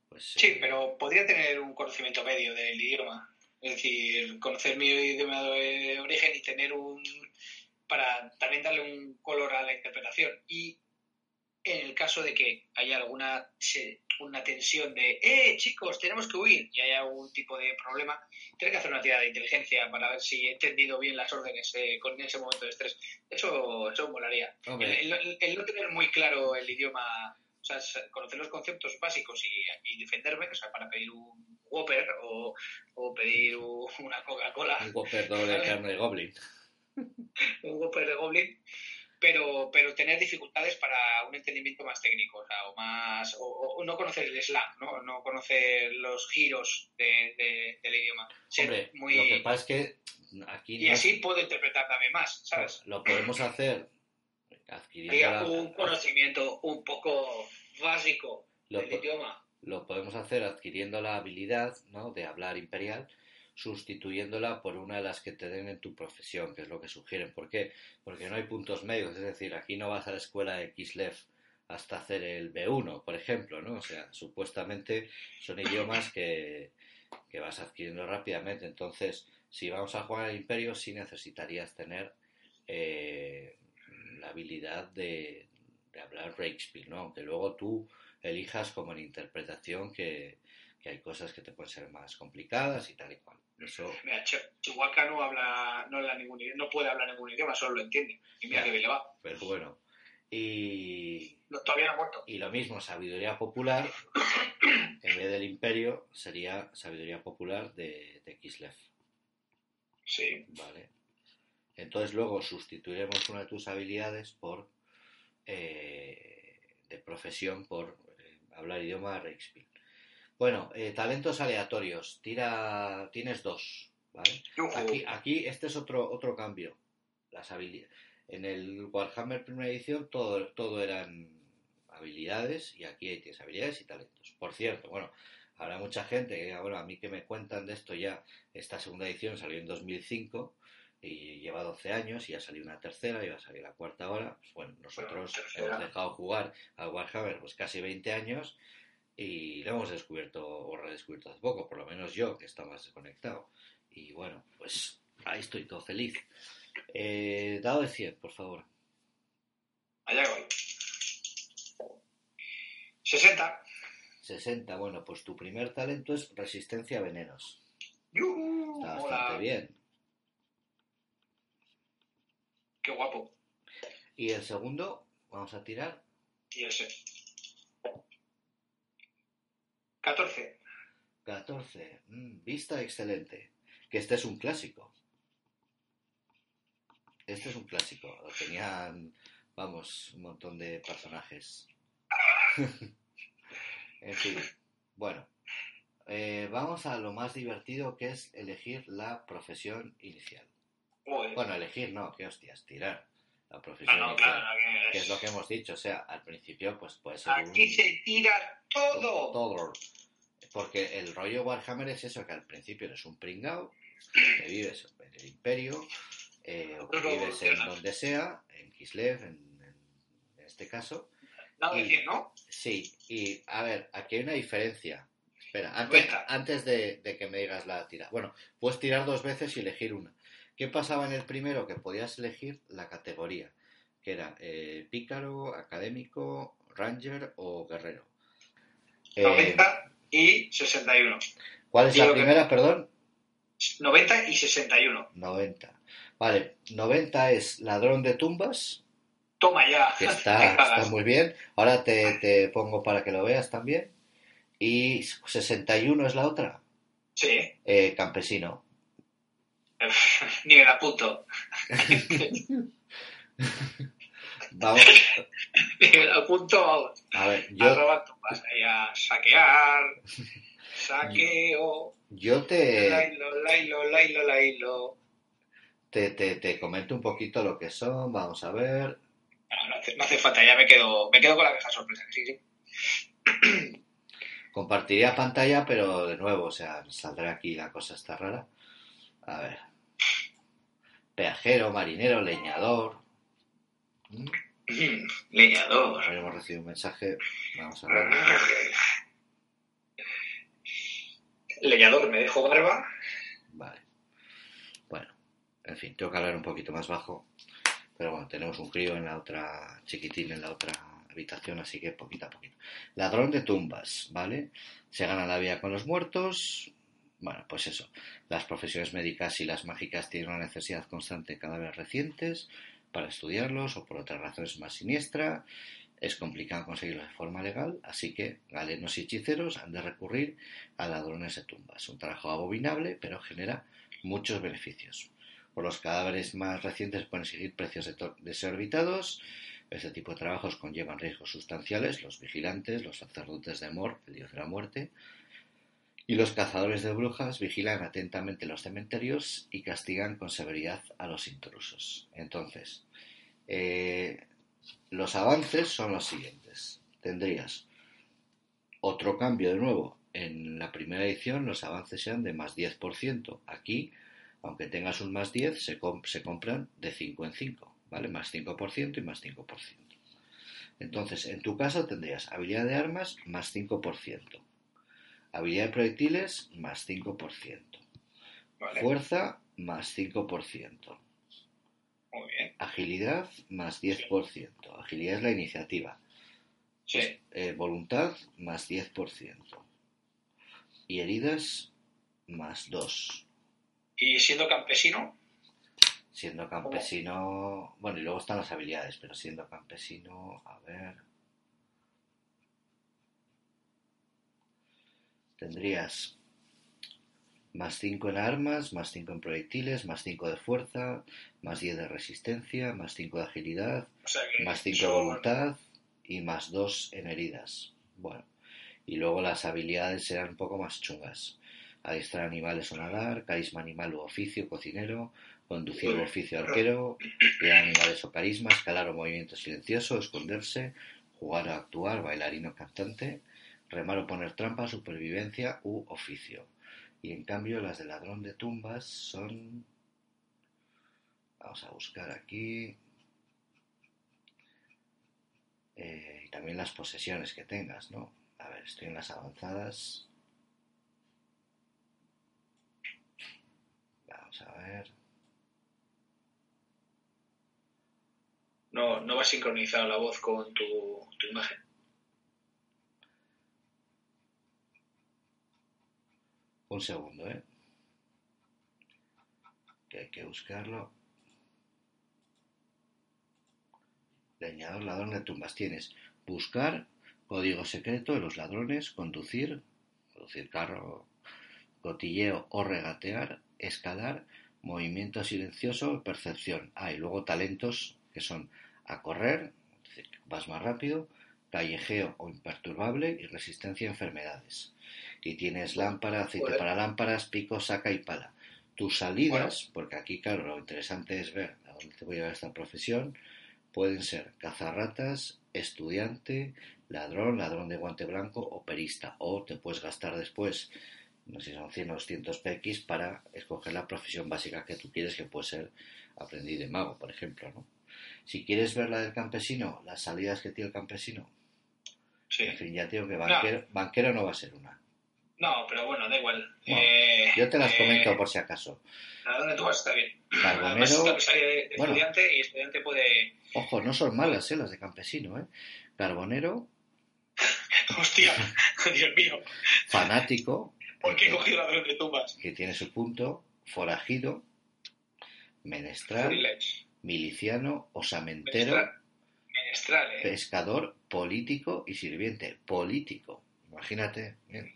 pues... Sí, eh, pero podría tener un conocimiento medio del idioma. Es decir, conocer mi idioma de origen y tener un. para también darle un color a la interpretación. Y en el caso de que haya alguna una tensión de, eh, chicos, tenemos que huir, y haya algún tipo de problema, tener que hacer una tirada de inteligencia para ver si he entendido bien las órdenes eh, con ese momento de estrés. Eso, eso molaría. El, hombre, el- el no tener muy claro el idioma, o sea, conocer los conceptos básicos y, y defenderme, o sea, para pedir un Whopper o, o pedir un- una Coca-Cola, un Whopper doble de carne de Goblin. un Whopper de Goblin, pero, pero tener dificultades para un entendimiento más técnico, o sea, o más, o, no conocer el slang, ¿no? No conocer los giros de- de- del idioma. Hombre, muy, lo que pasa es que aquí y no- así puedo interpretar también más, ¿sabes? lo podemos hacer adquiriendo la- un conocimiento un poco básico lo del po- idioma. lo podemos hacer adquiriendo la habilidad ¿no? de hablar imperial, sustituyéndola por una de las que te den en tu profesión, que es lo que sugieren. ¿Por qué? Porque no hay puntos medios, es decir, aquí no vas a la escuela de Kislev hasta hacer el B1, por ejemplo, ¿no? O sea, supuestamente son idiomas que, que vas adquiriendo rápidamente. Entonces, si vamos a jugar al Imperio, sí necesitarías tener eh, la habilidad de, hablar Breakspear, ¿no? Aunque luego tú elijas como en interpretación que, que hay cosas que te pueden ser más complicadas y tal y cual. Eso... Mira, Chihuahua no habla, no, habla ningún, no puede hablar ningún idioma, solo lo entiende. Y mira que bien le va. Pero bueno. Y, no, todavía no ha muerto. Y lo mismo, sabiduría popular, en vez del imperio, sería sabiduría popular de, de Kislev. Sí. Vale. Entonces luego sustituiremos una de tus habilidades por eh, de profesión por eh, hablar idioma Reichspiel. Bueno, eh, talentos aleatorios. Tira, tienes dos, ¿vale? Aquí, aquí este es otro otro cambio. Las habilidades. En el Warhammer primera edición todo, todo eran habilidades y aquí tienes habilidades y talentos. Por cierto, bueno, habrá mucha gente que, bueno, a mí que me cuentan de esto ya, esta segunda edición salió en 2005 y lleva 12 años y ha salido una tercera y va a salir la cuarta ahora. Pues bueno, nosotros hemos dejado jugar al Warhammer pues casi 20 años y lo hemos descubierto o redescubierto hace poco, por lo menos yo que estaba más desconectado. Y bueno, pues ahí estoy todo feliz. Eh, dado de 100, por favor. Allá voy. 60. 60, bueno, pues tu primer talento es resistencia a venenos. Está bastante bien. Qué guapo. Y el segundo, vamos a tirar. Y ese. 14. 14. Mm, vista excelente. Que este es un clásico. Este es un clásico. Lo tenían, vamos, un montón de personajes. en fin. Bueno. Eh, vamos a lo más divertido que es elegir la profesión inicial. Bueno, elegir no, qué hostias, tirar la profesión no, inicial. claro, que Que es lo que hemos dicho, o sea, al principio pues puede ser un... Aquí se tira todo. todo. Porque el rollo Warhammer es eso, que al principio eres un pringao, que vives en el imperio, eh, o que vives en donde sea, en Kislev, en, en- este caso. Nada Y- de 100, ¿no? Sí, y a ver, aquí hay una diferencia. Espera, antes, antes de, de que me digas la tira. Bueno, puedes tirar dos veces y elegir una. ¿Qué pasaba en el primero? Que podías elegir la categoría, que era eh, pícaro, académico, ranger o guerrero. Eh, 90 y 61. ¿Cuál es la que- primera, perdón? 90 y 61. 90. Vale, 90 es ladrón de tumbas, Toma ya. que está, está muy bien. Ahora te, te pongo para que lo veas también. Y 61 es la otra, Sí. eh, campesino. Ni me la apunto. Vamos, Ni me la apunto, vamos. a ver, A yo, robar tumbas. Ahí a saquear. Saqueo. yo te, Lailo, lailo, lailo, lailo. te, te, te comento un poquito lo que son, vamos a ver. No, no hace, no hace falta, ya me quedo, me quedo con la caja sorpresa. Sí, sí. Compartiría pantalla, pero de nuevo, o sea, saldrá aquí la cosa está rara. A ver. Peajero, marinero, leñador. Mm, Leñador. A ver, hemos recibido un mensaje. Vamos a ver. Leñador, me dejo barba. Vale. Bueno, en fin, tengo que hablar un poquito más bajo. Pero bueno, tenemos un crío en la otra, chiquitín en la otra habitación, así que poquito a poquito. Ladrón de tumbas, ¿vale? Se gana la vida con los muertos. Bueno, pues eso. Las profesiones médicas y las mágicas tienen una necesidad constante de cadáveres recientes para estudiarlos o por otras razones más siniestra. Es complicado conseguirlos de forma legal, así que galenos y hechiceros han de recurrir a ladrones de tumbas. Un trabajo abominable, pero genera muchos beneficios. Por los cadáveres más recientes pueden exigir precios desorbitados. Este tipo de trabajos conllevan riesgos sustanciales. Los vigilantes, los sacerdotes de Mor, el dios de la muerte, y los cazadores de brujas vigilan atentamente los cementerios y castigan con severidad a los intrusos. Entonces, eh, los avances son los siguientes. Tendrías otro cambio de nuevo. En la primera edición los avances eran de más 10%. Aquí, aunque tengas un más 10, se, se compran de 5 en 5, ¿vale? Más 5% y más 5%. Entonces, en tu caso tendrías habilidad de armas más 5%, habilidad de proyectiles más 5%, Vale. fuerza más 5%, Muy bien. agilidad más 10%. Agilidad es la iniciativa. Sí. Pues, eh, voluntad más 10%. Y heridas más 2. Y siendo campesino, Siendo campesino. Bueno, y luego están las habilidades, pero siendo campesino, a ver. Tendrías más 5 en armas, más 5 en proyectiles, más 5 de fuerza, más 10 de resistencia, más 5 de agilidad, o sea que más 5 de voluntad y más 2 en heridas. Bueno, y luego las habilidades serán un poco más chungas. Adiestrar animales o nadar, carisma animal u oficio, cocinero, conducir u oficio arquero, criar animales o carisma, escalar o movimiento silencioso, esconderse, jugar o actuar, bailarino o cantante, remar o poner trampa, supervivencia u oficio. Y en cambio las de ladrón de tumbas son... Vamos a buscar aquí. Eh, y también las posesiones que tengas, ¿no? A ver, estoy en las avanzadas. Vamos a ver. no, no va sincronizado la voz con tu imagen. Un segundo, ¿eh? Que hay que buscarlo. Leñador, ladrón de tumbas. Tienes buscar, código secreto de los ladrones, conducir, conducir carro, cotilleo o regatear, escalar, movimiento silencioso, percepción. Ah, y luego talentos que son a correr, es decir, vas más rápido, callejeo o imperturbable y resistencia a enfermedades. Y tienes lámpara, aceite para lámparas, pico, saca y pala. Tus salidas, porque aquí, claro, lo interesante es ver a dónde te voy a llevar esta profesión, pueden ser cazarratas, estudiante, ladrón, ladrón de guante blanco o perista. O te puedes gastar después, no sé si son 100 o 200 PX, para escoger la profesión básica que tú quieres, que puede ser aprendiz de mago, por ejemplo, ¿no? Si quieres ver la del campesino, las salidas que tiene el campesino, Sí. en fin, ya te digo que banquero, banquero no va a ser una. No, pero bueno, da igual. Bueno, Eh, Yo te las eh, comento por si acaso. ¿A dónde tú vas? Está bien. Carbonero, de, de bueno. estudiante y estudiante puede. ojo, no son malas, ¿eh? Las de campesino, ¿eh? Carbonero, Hostia, Dios mío, fanático, ¿por qué he cogido ladrón de tumbas? que tiene su punto, forajido, menestral, Freelance. miliciano, osamentero, Menestral. Menestral, eh. pescador, político y sirviente. Político. Imagínate, ¿eh?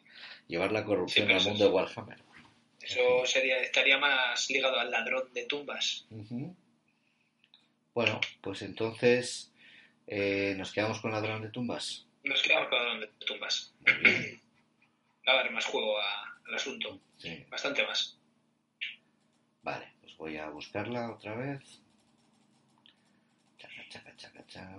Llevar la corrupción Sí, al mundo de Warhammer. Eso sería, estaría más ligado al ladrón de tumbas. Bueno, pues entonces eh, nos quedamos con ladrón de tumbas. Nos quedamos con ladrón de tumbas. Muy bien, Va a dar más juego a- al asunto. sí. Bastante más. Vale, pues voy a buscarla otra vez. Chaca, chaca, chaca, chaca.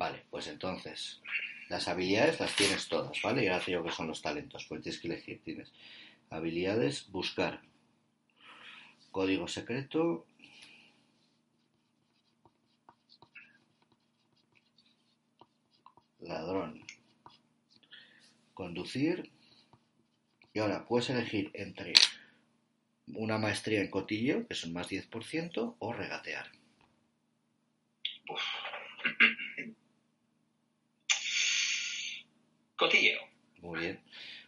Vale, pues entonces, las habilidades las tienes todas, ¿vale? Y ahora te digo que son los talentos, pues tienes que elegir. Tienes habilidades, buscar, código secreto, ladrón, conducir, y ahora puedes elegir entre una maestría en cotillo, que son más 10%, o regatear. Cotilleo. Muy bien.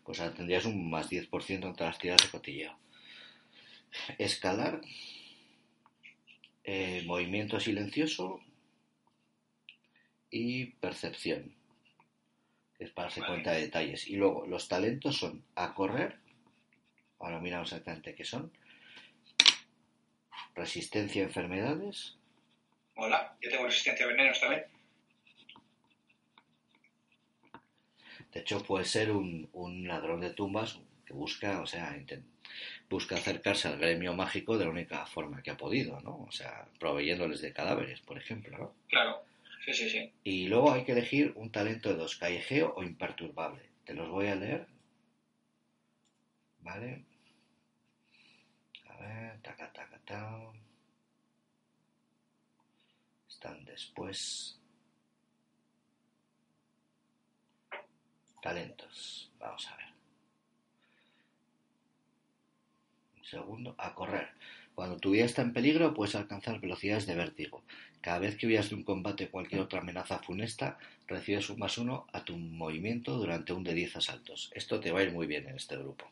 Pues ahora tendrías un más 10% entre las tiras de cotilleo. Escalar. eh, movimiento silencioso. Y percepción. Que es para darse Vale. cuenta de detalles. Y luego los talentos son a correr. Ahora miramos exactamente qué son. Resistencia a enfermedades. Hola, yo tengo resistencia a venenos también. De hecho, puede ser un, un ladrón de tumbas que busca, o sea, busca acercarse al gremio mágico de la única forma que ha podido, ¿no? O sea, proveyéndoles de cadáveres, por ejemplo, ¿no? Claro. Sí, sí, sí. Y luego hay que elegir un talento de dos, callejeo o imperturbable. Te los voy a leer ¿Vale? A ver, taca, taca, ta. Están después. Talentos. Vamos a ver. Un segundo. A correr. Cuando tu vida está en peligro, puedes alcanzar velocidades de vértigo. Cada vez que huyas de un combate o cualquier otra amenaza funesta, recibes un más uno a tu movimiento durante un de 10 asaltos. Esto te va a ir muy bien en este grupo.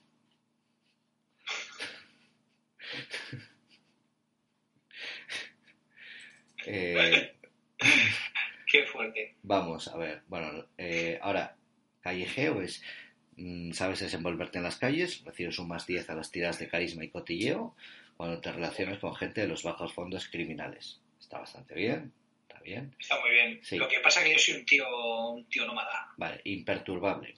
Eh, Qué fuerte. Vamos a ver. Bueno, eh, ahora, callejeo es. mm, Sabes desenvolverte en las calles, recibes un más 10 a las tiradas de carisma y cotilleo cuando te relacionas con gente de los bajos fondos criminales. Está bastante bien, está bien. Está muy bien. Sí. Lo que pasa es que yo soy un tío, un tío nómada. Vale, imperturbable.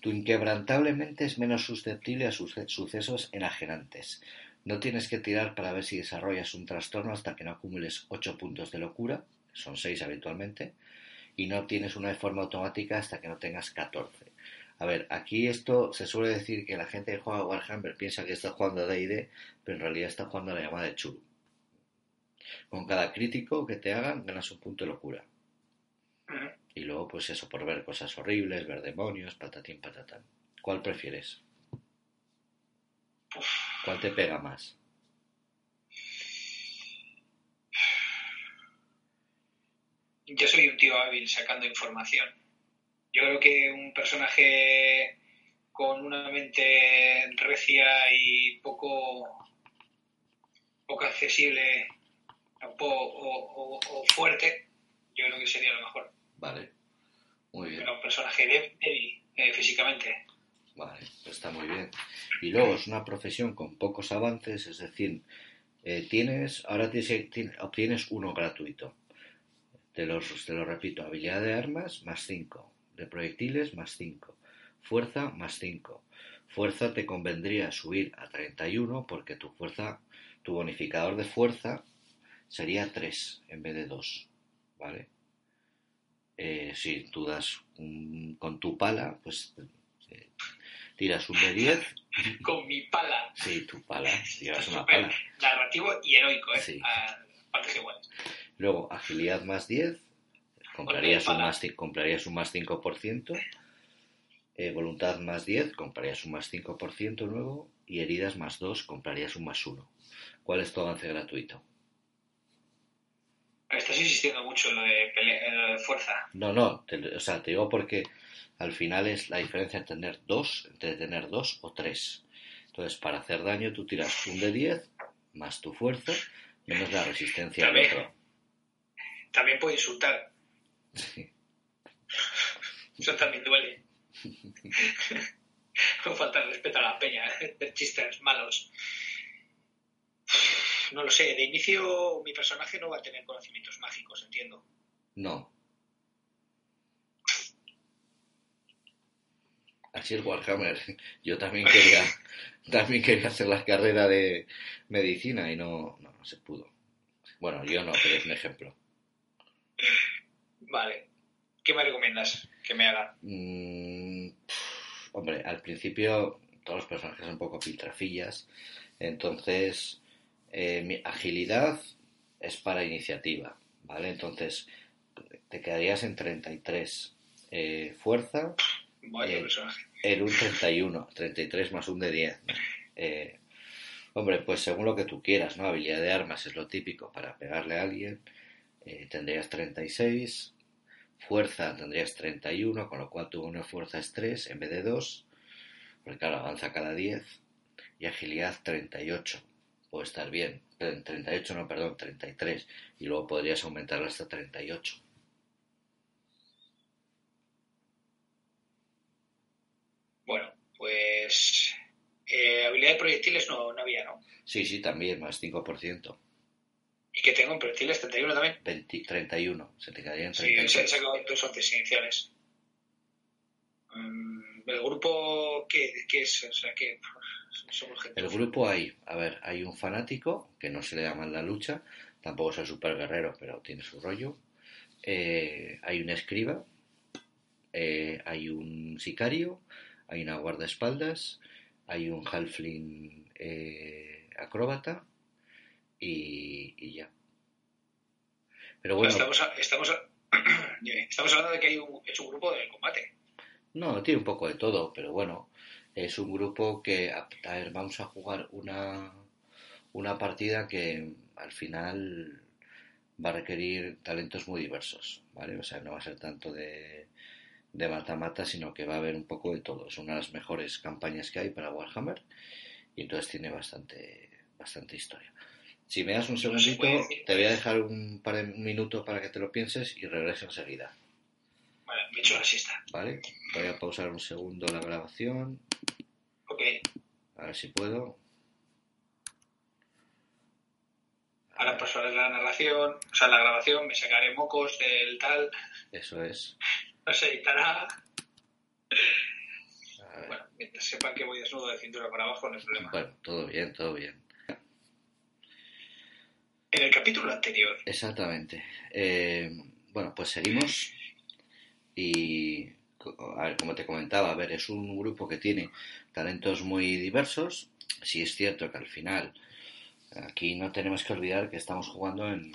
Tu inquebrantablemente es menos susceptible a suce- sucesos enajenantes. No tienes que tirar para ver si desarrollas un trastorno hasta que no acumules 8 puntos de locura, son 6 habitualmente, y no obtienes una de forma automática hasta que no tengas 14. A ver, aquí esto se suele decir que la gente que juega a Warhammer piensa que está jugando a D&D, pero en realidad está jugando a la llamada de Churu. Con cada crítico que te hagan ganas un punto de locura. Ujú. Y luego, pues eso, por ver cosas horribles, ver demonios, patatín, patatán. ¿Cuál prefieres? ¿Cuál te pega más? Yo soy un tío hábil sacando información. Yo creo que un personaje con una mente recia y poco, poco accesible o, o- o- fuerte, yo creo que sería lo mejor. Vale. Muy bien. Pero un personaje débil eh, físicamente. Vale, está muy bien. Y luego es una profesión con pocos avances, es decir, eh, tienes, ahora tienes, obtienes uno gratuito. Te los, te lo repito, habilidad de armas más 5, de proyectiles más 5, fuerza más 5. Fuerza te convendría subir a 31 porque tu fuerza, tu bonificador de fuerza sería 3 en vez de 2, ¿vale? Eh, si tú das un- con tu pala, pues eh, tiras un de 10 Con mi pala. Sí, tu pala, llevas una pala. narrativo y heroico, ¿eh? Sí. A partes iguales. Luego, agilidad más 10, comprarías un más, comprarías un más 5%. Eh, voluntad más 10, comprarías un más 5% nuevo. Y heridas más 2, comprarías un más 1. ¿Cuál es tu avance gratuito? Estás insistiendo mucho en lo de, pele- en lo de fuerza. No, no, te- o sea, te digo porque al final es la diferencia entre tener 2, entre tener 2 o 3. Entonces, para hacer daño, tú tiras un de 10 más tu fuerza menos la resistencia del otro. También puede insultar. Sí. Eso también duele. no falta el respeto a la peña, ¿eh? de chistes malos. No lo sé, de inicio mi personaje no va a tener conocimientos mágicos, entiendo. No. Así es Warhammer. Yo también quería, también quería hacer la carrera de medicina y no, no, no se pudo. Bueno, yo no, pero es un ejemplo. Vale. ¿Qué me recomiendas que me haga? Mm, hombre, al principio todos los personajes son un poco piltrafillas, entonces eh, mi agilidad es para iniciativa, ¿vale? Entonces te quedarías en 33. Eh, fuerza, Vaya Eh, personaje. en un 31, 33 más un de 10. ¿no? Eh, hombre, pues según lo que tú quieras, ¿no? Habilidad de armas es lo típico para pegarle a alguien. Eh, tendrías 36. Fuerza tendrías 31, con lo cual tu una fuerza es 3 en vez de 2. Porque claro, avanza cada 10. Y agilidad 38. Puede estar bien. Pero en 38 no, perdón, 33. Y luego podrías aumentarlo hasta 38. Bueno, pues. eh, habilidad de proyectiles no, no había, ¿no? Sí, sí, también, más 5%. Y que tengo en proyectiles 31 también. 20 31. Se te quedaría en Sí, 36. he sacado dos once iniciales. Mm, ¿El grupo qué, qué es? O sea, que somos gente. El grupo hay, a ver, hay un fanático que no se le da mal la lucha, tampoco es el super guerrero, pero tiene su rollo. Eh, hay un escriba, eh, hay un sicario, hay una guardaespaldas, hay un halfling eh, acróbata y, y ya. Pero bueno, Estamos, a- estamos, estamos hablando de que hay un, es un grupo de combate. no, tiene un poco de todo, pero bueno, es un grupo que, a, a ver, vamos a jugar una, una partida que al final va a requerir talentos muy diversos, ¿vale? O sea, no va a ser tanto de de mata-mata, sino que va a haber un poco de todo. Es una de las mejores campañas que hay para Warhammer y entonces tiene bastante, bastante historia. Si me das un No se segundito, te voy a dejar un par de minutos para que te lo pienses y regreso enseguida, Vale, me he hecho la siesta. ¿vale? Voy a pausar un segundo la grabación, Ok. a ver si puedo. Ahora paso a la narración, o sea, la grabación, me sacaré mocos del tal, Eso es. no se editará. Bueno, mientras sepan que voy desnudo de cintura para abajo, no hay problema. Bueno, todo bien, todo bien. En el capítulo anterior, Exactamente. Eh, bueno, pues seguimos. Y, a ver, como te comentaba, a ver, es un grupo que tiene talentos muy diversos. Sí es cierto que al final, aquí no tenemos que olvidar que estamos jugando en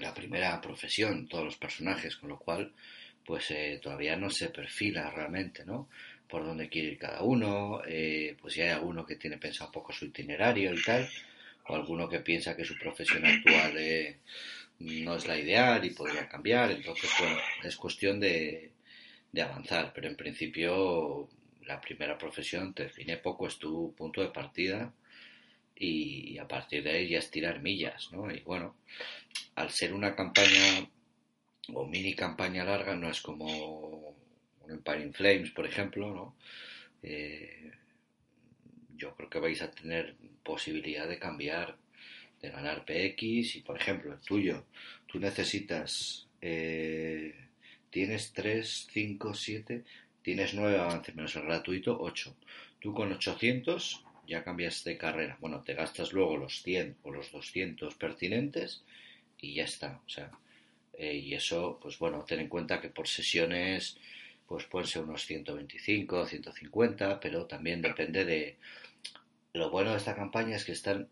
la primera profesión, todos los personajes, con lo cual, pues eh, todavía no se perfila realmente, ¿no? Por dónde quiere ir cada uno, eh, pues si hay alguno que tiene pensado un poco su itinerario y tal, o alguno que piensa que su profesión actual eh, no es la ideal y podría cambiar. Entonces, bueno, es cuestión de, de avanzar, pero en principio la primera profesión te define poco, es tu punto de partida y, a partir de ahí ya es tirar millas, ¿no? Y bueno, al ser una campaña o mini campaña larga, no es como un Empire in Flames, por ejemplo, ¿no? Eh, yo creo que vais a tener posibilidad de cambiar, de ganar PX y, por ejemplo, el tuyo, tú necesitas, eh, tienes 3, 5, 7, tienes 9 avances menos el gratuito, 8. Tú con 800 ya cambias de carrera. Bueno, te gastas luego los 100 o los 200 pertinentes y ya está. O sea, eh, y eso, pues bueno, ten en cuenta que por sesiones pues pueden ser unos 125, 150, pero también depende de... Lo bueno de esta campaña es que están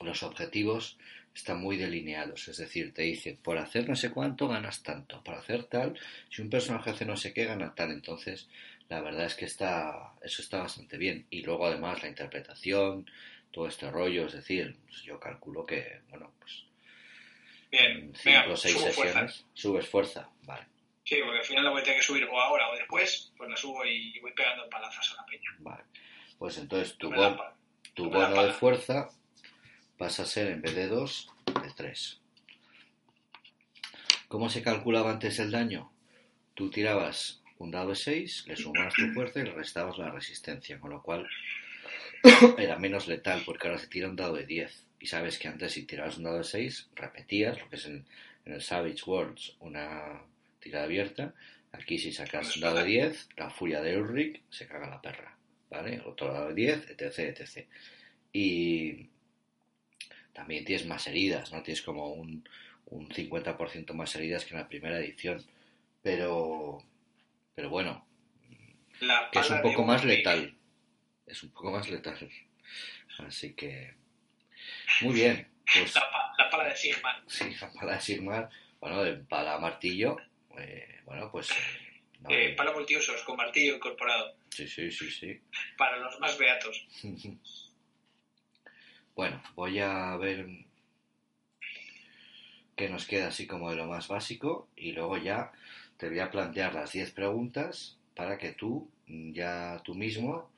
los objetivos están muy delineados, es decir, te dicen, por hacer no sé cuánto ganas tanto, por hacer tal, si un personaje hace no sé qué gana tal, entonces la verdad es que está, eso está bastante bien. Y luego además la interpretación, todo este rollo, es decir, pues yo calculo que, bueno, pues bien, 5 venga, o 6 subo fuerza. sesiones, subes fuerza, vale, Sí, porque al final la voy a tener que subir o ahora o después, pues la subo y voy pegando palazas a la peña. vale. Pues entonces tu, No me da bon- pa- tu bono de fuerza pasa a ser en vez de 2, de 3. ¿Cómo se calculaba antes el daño? Tú tirabas un dado de 6, le sumabas tu fuerza y le restabas la resistencia, con lo cual era menos letal porque ahora se tira un dado de 10. Y sabes que antes si tirabas un dado de 6, repetías, lo que es en, en el Savage Worlds una tirada abierta. Aquí si sacas un dado de 10, la furia de Ulrich se caga la perra. ¿Vale? Otro dado de 10, etc, etc. Y también tienes más heridas, ¿no? Tienes como un, un 50% más heridas que en la primera edición. Pero, pero bueno, La que es un poco más letal. Es un poco más letal. Así que, muy bien. Pues La, pa- la pala de Sigmar. sí, la pala de Sigmar, bueno, de pala martillo, eh, bueno, pues... eh, no Eh, pala multiusos con martillo incorporado. Sí, sí, sí, sí. Para los más beatos. Bueno, voy a ver qué nos queda así como de lo más básico y luego ya te voy a plantear las 10 preguntas para que tú ya tú mismo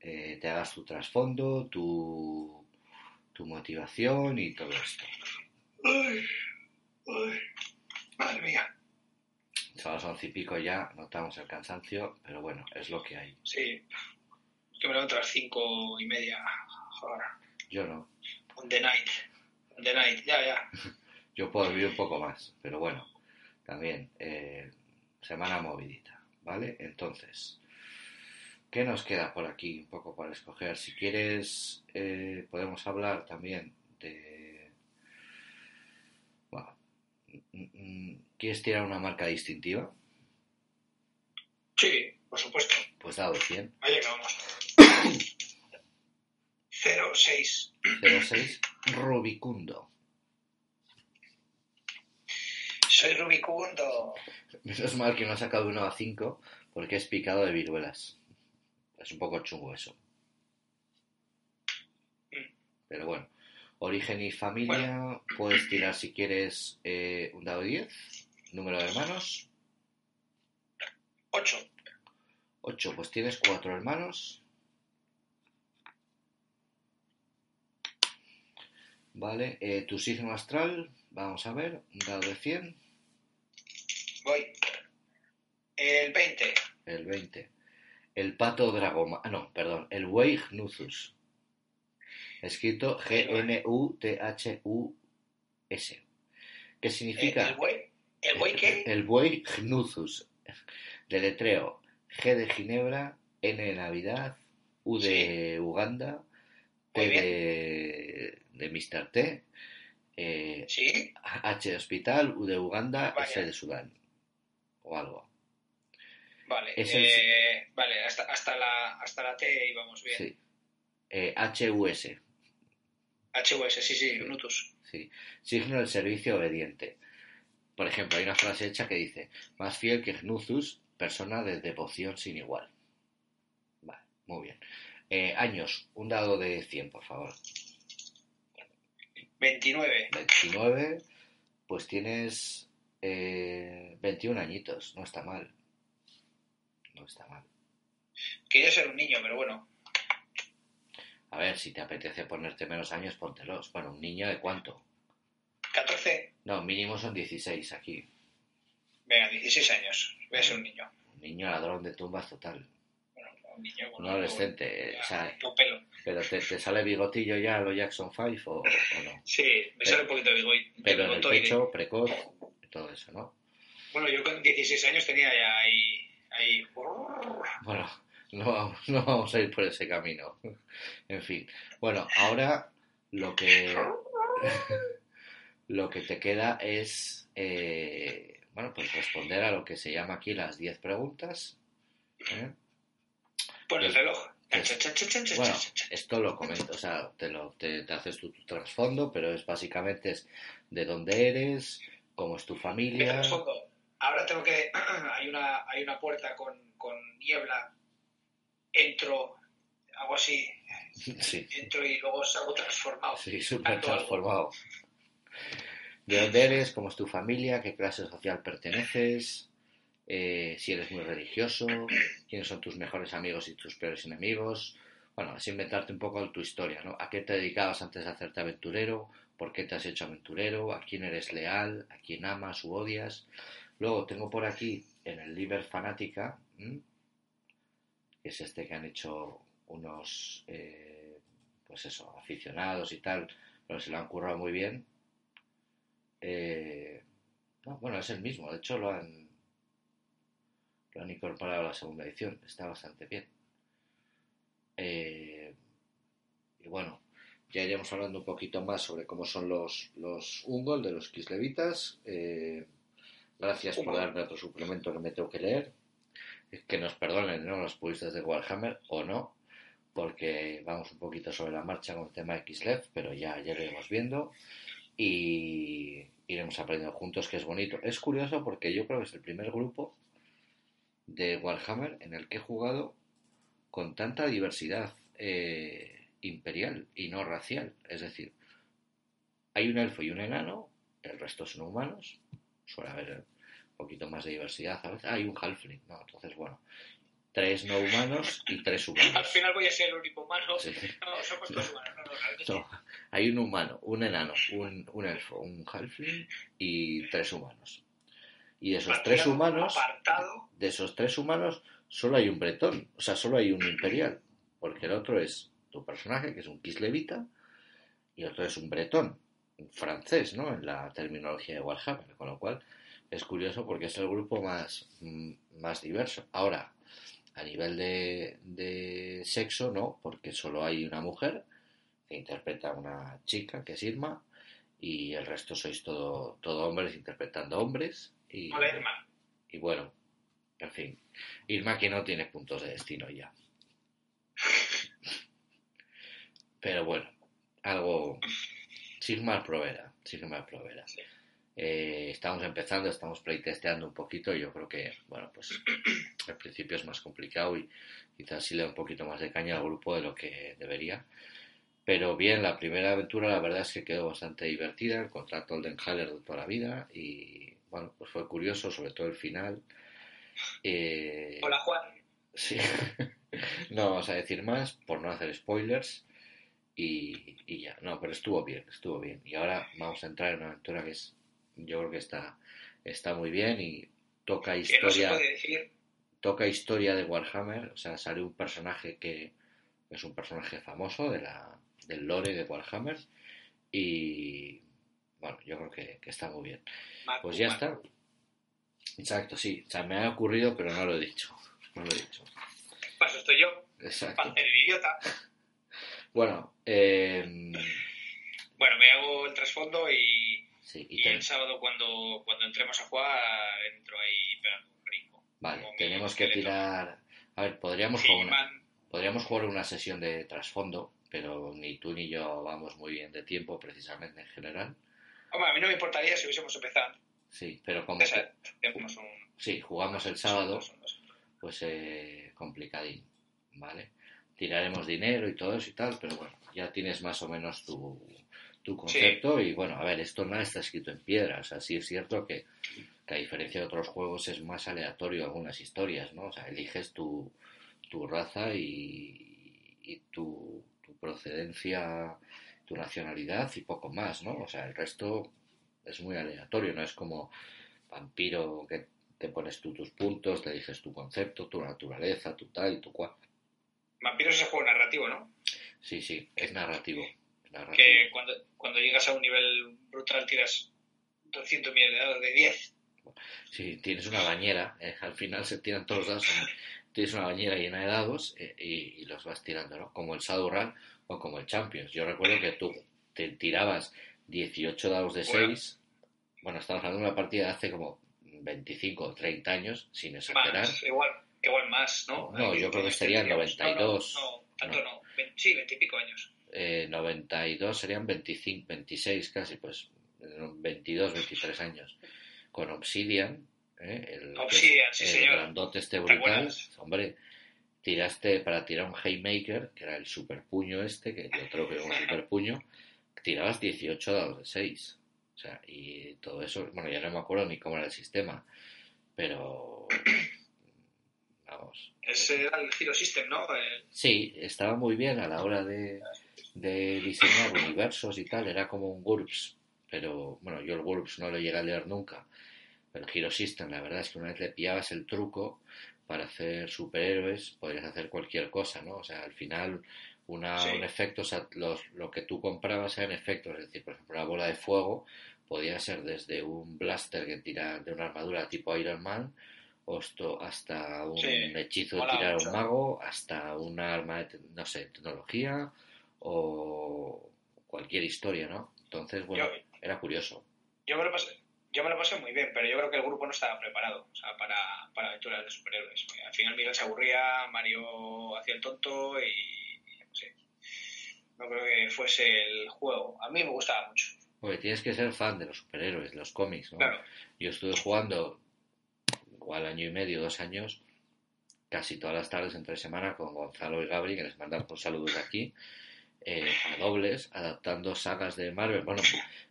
eh, te hagas tu trasfondo, tu, tu motivación y todo esto. Ay, ay, madre mía. Son las once y pico ya, notamos el cansancio, pero bueno, es lo que hay. Sí. Que me levanto a las cinco y media. Joder. Yo no, On the night. On the night. Ya, ya. yo puedo vivir un poco más, pero bueno, también eh, semana movidita, ¿vale? Entonces, ¿qué nos queda por aquí un poco para escoger? Si quieres, eh, podemos hablar también de... Bueno, mm, mm, ¿quieres tirar una marca distintiva? Sí, por supuesto. Pues dado 100. Vaya que vamos. 06. 06. Rubicundo. Soy Rubicundo. Menos mal que no ha sacado uno a 5 porque es picado de viruelas. Es un poco chungo eso. Mm. Pero bueno. Origen y familia. Puedes tirar si quieres eh, un dado 10. Número de hermanos. 8. 8. Pues tienes 4 hermanos. Vale. eh, tu signo astral. Vamos a ver. Un dado de 100. Voy. El 20. El 20. El pato dragoma. Ah, no, perdón. El buey. Escrito G-N-U-T-H-U-S. ¿Qué significa? ¿El buey? ¿El buey qué? El buey gnuthus. Deletreo. G de Ginebra, N de Navidad, U de Uganda, T de, de Mr. T, eh, Sí. H de Hospital, U de Uganda, Vaya. S de Sudán. O algo. Vale. Es el- eh, Vale, hasta, hasta, la, hasta la T íbamos bien. Sí. Eh, HUS. HUS, sí, sí, Nutus. Sí. Signo del servicio obediente. Por ejemplo, hay una frase hecha que dice, más fiel que Gnuthus, persona de devoción sin igual. Vale, muy bien. Eh, años, un dado de 100, por favor. 29. 29, pues tienes eh, 21 añitos, no está mal. No está mal. Quería ser un niño, pero bueno. A ver, si te apetece ponerte menos años, póntelos. Bueno, un niño de cuánto? 14. No, mínimo son 16 aquí. Venga, 16 años. Voy a ser un niño. Un niño ladrón de tumbas total. Bueno, un niño. Un adolescente, ya, o sea, con pelo. Pero te, te sale bigotillo ya a lo Jackson 5 o, o no. Sí, me sale un poquito de bigote. Pero en el pecho, precoz, todo eso, ¿no? Bueno, yo con 16 años tenía ya ahí. ahí... Bueno, no vamos, no vamos a ir por ese camino. En fin. Bueno, ahora lo que lo que te queda es eh, bueno, pues responder a lo que se llama aquí las 10 preguntas. ¿eh? El Pues- reloj. chan, chan, chan, Bueno, esto lo comento, o sea, te, lo, te, te haces tu, tu trasfondo, pero es básicamente es de dónde eres, cómo es tu familia. Ahora tengo que. hay, una, hay una puerta con, con niebla. Entro, hago así. Sí, Entro y luego salgo transformado. sí, súper transformado. ¿De dónde eres? ¿Cómo es tu familia? ¿Qué clase social perteneces? Eh, si eres muy religioso, quiénes son tus mejores amigos y tus peores enemigos. Bueno, es inventarte un poco tu historia, ¿no? ¿A qué te dedicabas antes de hacerte aventurero? ¿Por qué te has hecho aventurero? ¿A quién eres leal? ¿A quién amas u odias? Luego tengo por aquí en el Liber Fanática, ¿m? Que es este que han hecho unos, eh, pues eso, aficionados y tal, pero se lo han currado muy bien. Eh, no, bueno, es el mismo, de hecho lo han, lo han incorporado a la segunda edición, está bastante bien. Eh, y bueno, ya iremos hablando un poquito más sobre cómo son los, los Ungol de los Kislevitas. Gracias por darme otro suplemento que me tengo que leer. Que nos perdonen, ¿no? Los puristas de Warhammer o no, porque vamos un poquito sobre la marcha con el tema de pero ya, ya lo iremos viendo y iremos aprendiendo juntos, que es bonito. Es curioso porque yo creo que es el primer grupo de Warhammer en el que he jugado con tanta diversidad eh, imperial y no racial. Es decir, hay un elfo y un enano, el resto son humanos, suele haber poquito más de diversidad a veces. Ah, hay un halfling, ¿no? Entonces, bueno, tres no humanos y tres Al humanos. final voy a ser el único humano. Sí. No, somos dos humanos. No, no. No, hay un humano, un enano, un, un elfo, un halfling y tres humanos. Y de esos tres humanos, Apartado. de esos tres humanos, solo hay un bretón, o sea, solo hay un imperial, porque el otro es tu personaje, que es un kislevita, y el otro es un bretón, un francés, ¿no? En la terminología de Warhammer, con lo cual es curioso porque es el grupo más, más diverso. Ahora, a nivel de, de sexo, no, porque solo hay una mujer que interpreta a una chica, que es Irma, y el resto sois todo, todo hombres interpretando hombres. Y, Hola, Irma. y bueno, en fin, Irma que no tiene puntos de destino ya. pero bueno, algo Sigmar Provera, Sigmar Provera. Sí. Eh, estamos empezando, estamos playtesteando un poquito. Yo creo que, bueno, pues al principio es más complicado y quizás sí le da un poquito más de caña al grupo de lo que debería. Pero bien, la primera aventura la verdad es que quedó bastante divertida, el contrato Olden Haller de toda la vida y bueno, pues fue curioso, sobre todo el final. Eh, Hola Juan. Sí. no vamos a decir más por no hacer spoilers y, y ya. No, pero estuvo bien, estuvo bien. Y ahora vamos a entrar en una aventura que es, yo creo que está, está muy bien y toca no historia, toca historia de Warhammer. O sea, sale un personaje que es un personaje famoso de la, del lore de Warhammer y bueno, yo creo que, que está muy bien. Marco, Pues ya Marco. está. Exacto, sí. O sea, me ha ocurrido, pero no lo he dicho. No lo he dicho. Paso estoy yo. Exacto. El idiota. Bueno, eh, Bueno, me hago el trasfondo y, sí, y y ten- el sábado cuando, cuando entremos a jugar entro ahí pegando un brinco. vale, tenemos que tirar. A ver, podríamos jugar, una, podríamos jugar una sesión de trasfondo, pero ni tú ni yo vamos muy bien de tiempo, precisamente en general. Hombre, a mí no me importaría si hubiésemos empezado. Sí, pero como hacemos un. sí, jugamos el sábado, pues eh, complicadín, ¿vale? Tiraremos dinero y todo eso y tal, pero bueno, ya tienes más o menos tu, tu concepto y bueno, a ver, esto nada está escrito en piedra, o sea, sí es cierto que, que a diferencia de otros juegos es más aleatorio algunas historias, ¿no? O sea, eliges tu, tu raza y, y tu, tu procedencia, tu nacionalidad y poco más, ¿no? O sea, el resto es muy aleatorio, no es como vampiro que te pones tú tus puntos, te eliges tu concepto, tu naturaleza, tu tal y tu cual. Vampiros es el juego narrativo, ¿no? Sí, sí, es narrativo. Que cuando, cuando llegas a un nivel brutal tiras 200 millones de dados de 10. Sí, tienes una bañera, eh, al final se tiran todos los dados, en- tienes una bañera llena de dados eh, y, y los vas tirando, ¿no? Como el Shadowrun o como el Champions. Yo recuerdo que tú te tirabas 18 dados de Bueno. 6. Bueno, estamos hablando de una partida de hace como 25 o 30 años, sin exagerar. Más, igual, igual más, ¿no? No, yo creo que serían No, no, 92. No, tanto no. Ve- Sí, 20 y pico años. Eh, 92 serían 25, 26 casi, pues eh, 22, 23 años. Con Obsidian, ¿eh? el, Obsidian, sí, el señor. grandote este ¿Te brutal, hombre, tiraste para tirar un Haymaker, que era el super puño este, que yo creo que era un super puño, tirabas 18 dados de 6. O sea, y todo eso, bueno, ya no me acuerdo ni cómo era el sistema, pero vamos, Ese era el Hero System, ¿no? El- Sí, estaba muy bien a la hora de, de diseñar universos y tal, era como un GURPS, pero bueno, yo el GURPS no lo llegué a leer nunca, pero el Hero System, la verdad es que una vez le pillabas el truco para hacer superhéroes, podrías hacer cualquier cosa, ¿no? O sea, al final una, Sí. un efecto, o sea, los- lo que tú comprabas eran efectos, es decir, por ejemplo, la bola de fuego podía ser desde un blaster que tira de una armadura tipo Iron Man, hasta un Sí, hechizo de tirar a un mago, hasta una arma de, no sé, tecnología o cualquier historia, ¿no? Entonces, bueno, Yo- era curioso. Yo me lo pasé. Yo me lo pasé muy bien, pero yo creo que el grupo no estaba preparado o sea, para, para aventuras de superhéroes. Al final Miguel se aburría, Mario hacía el tonto y, y no sé. No creo que fuese el juego. A mí me gustaba mucho. Porque tienes que ser fan de los superhéroes, de los cómics, ¿no? Claro. Yo estuve jugando igual año y medio, dos años, casi todas las tardes entre semana con Gonzalo y Gabri, que les mandamos saludos de aquí, eh, a dobles, adaptando sagas de Marvel. Bueno,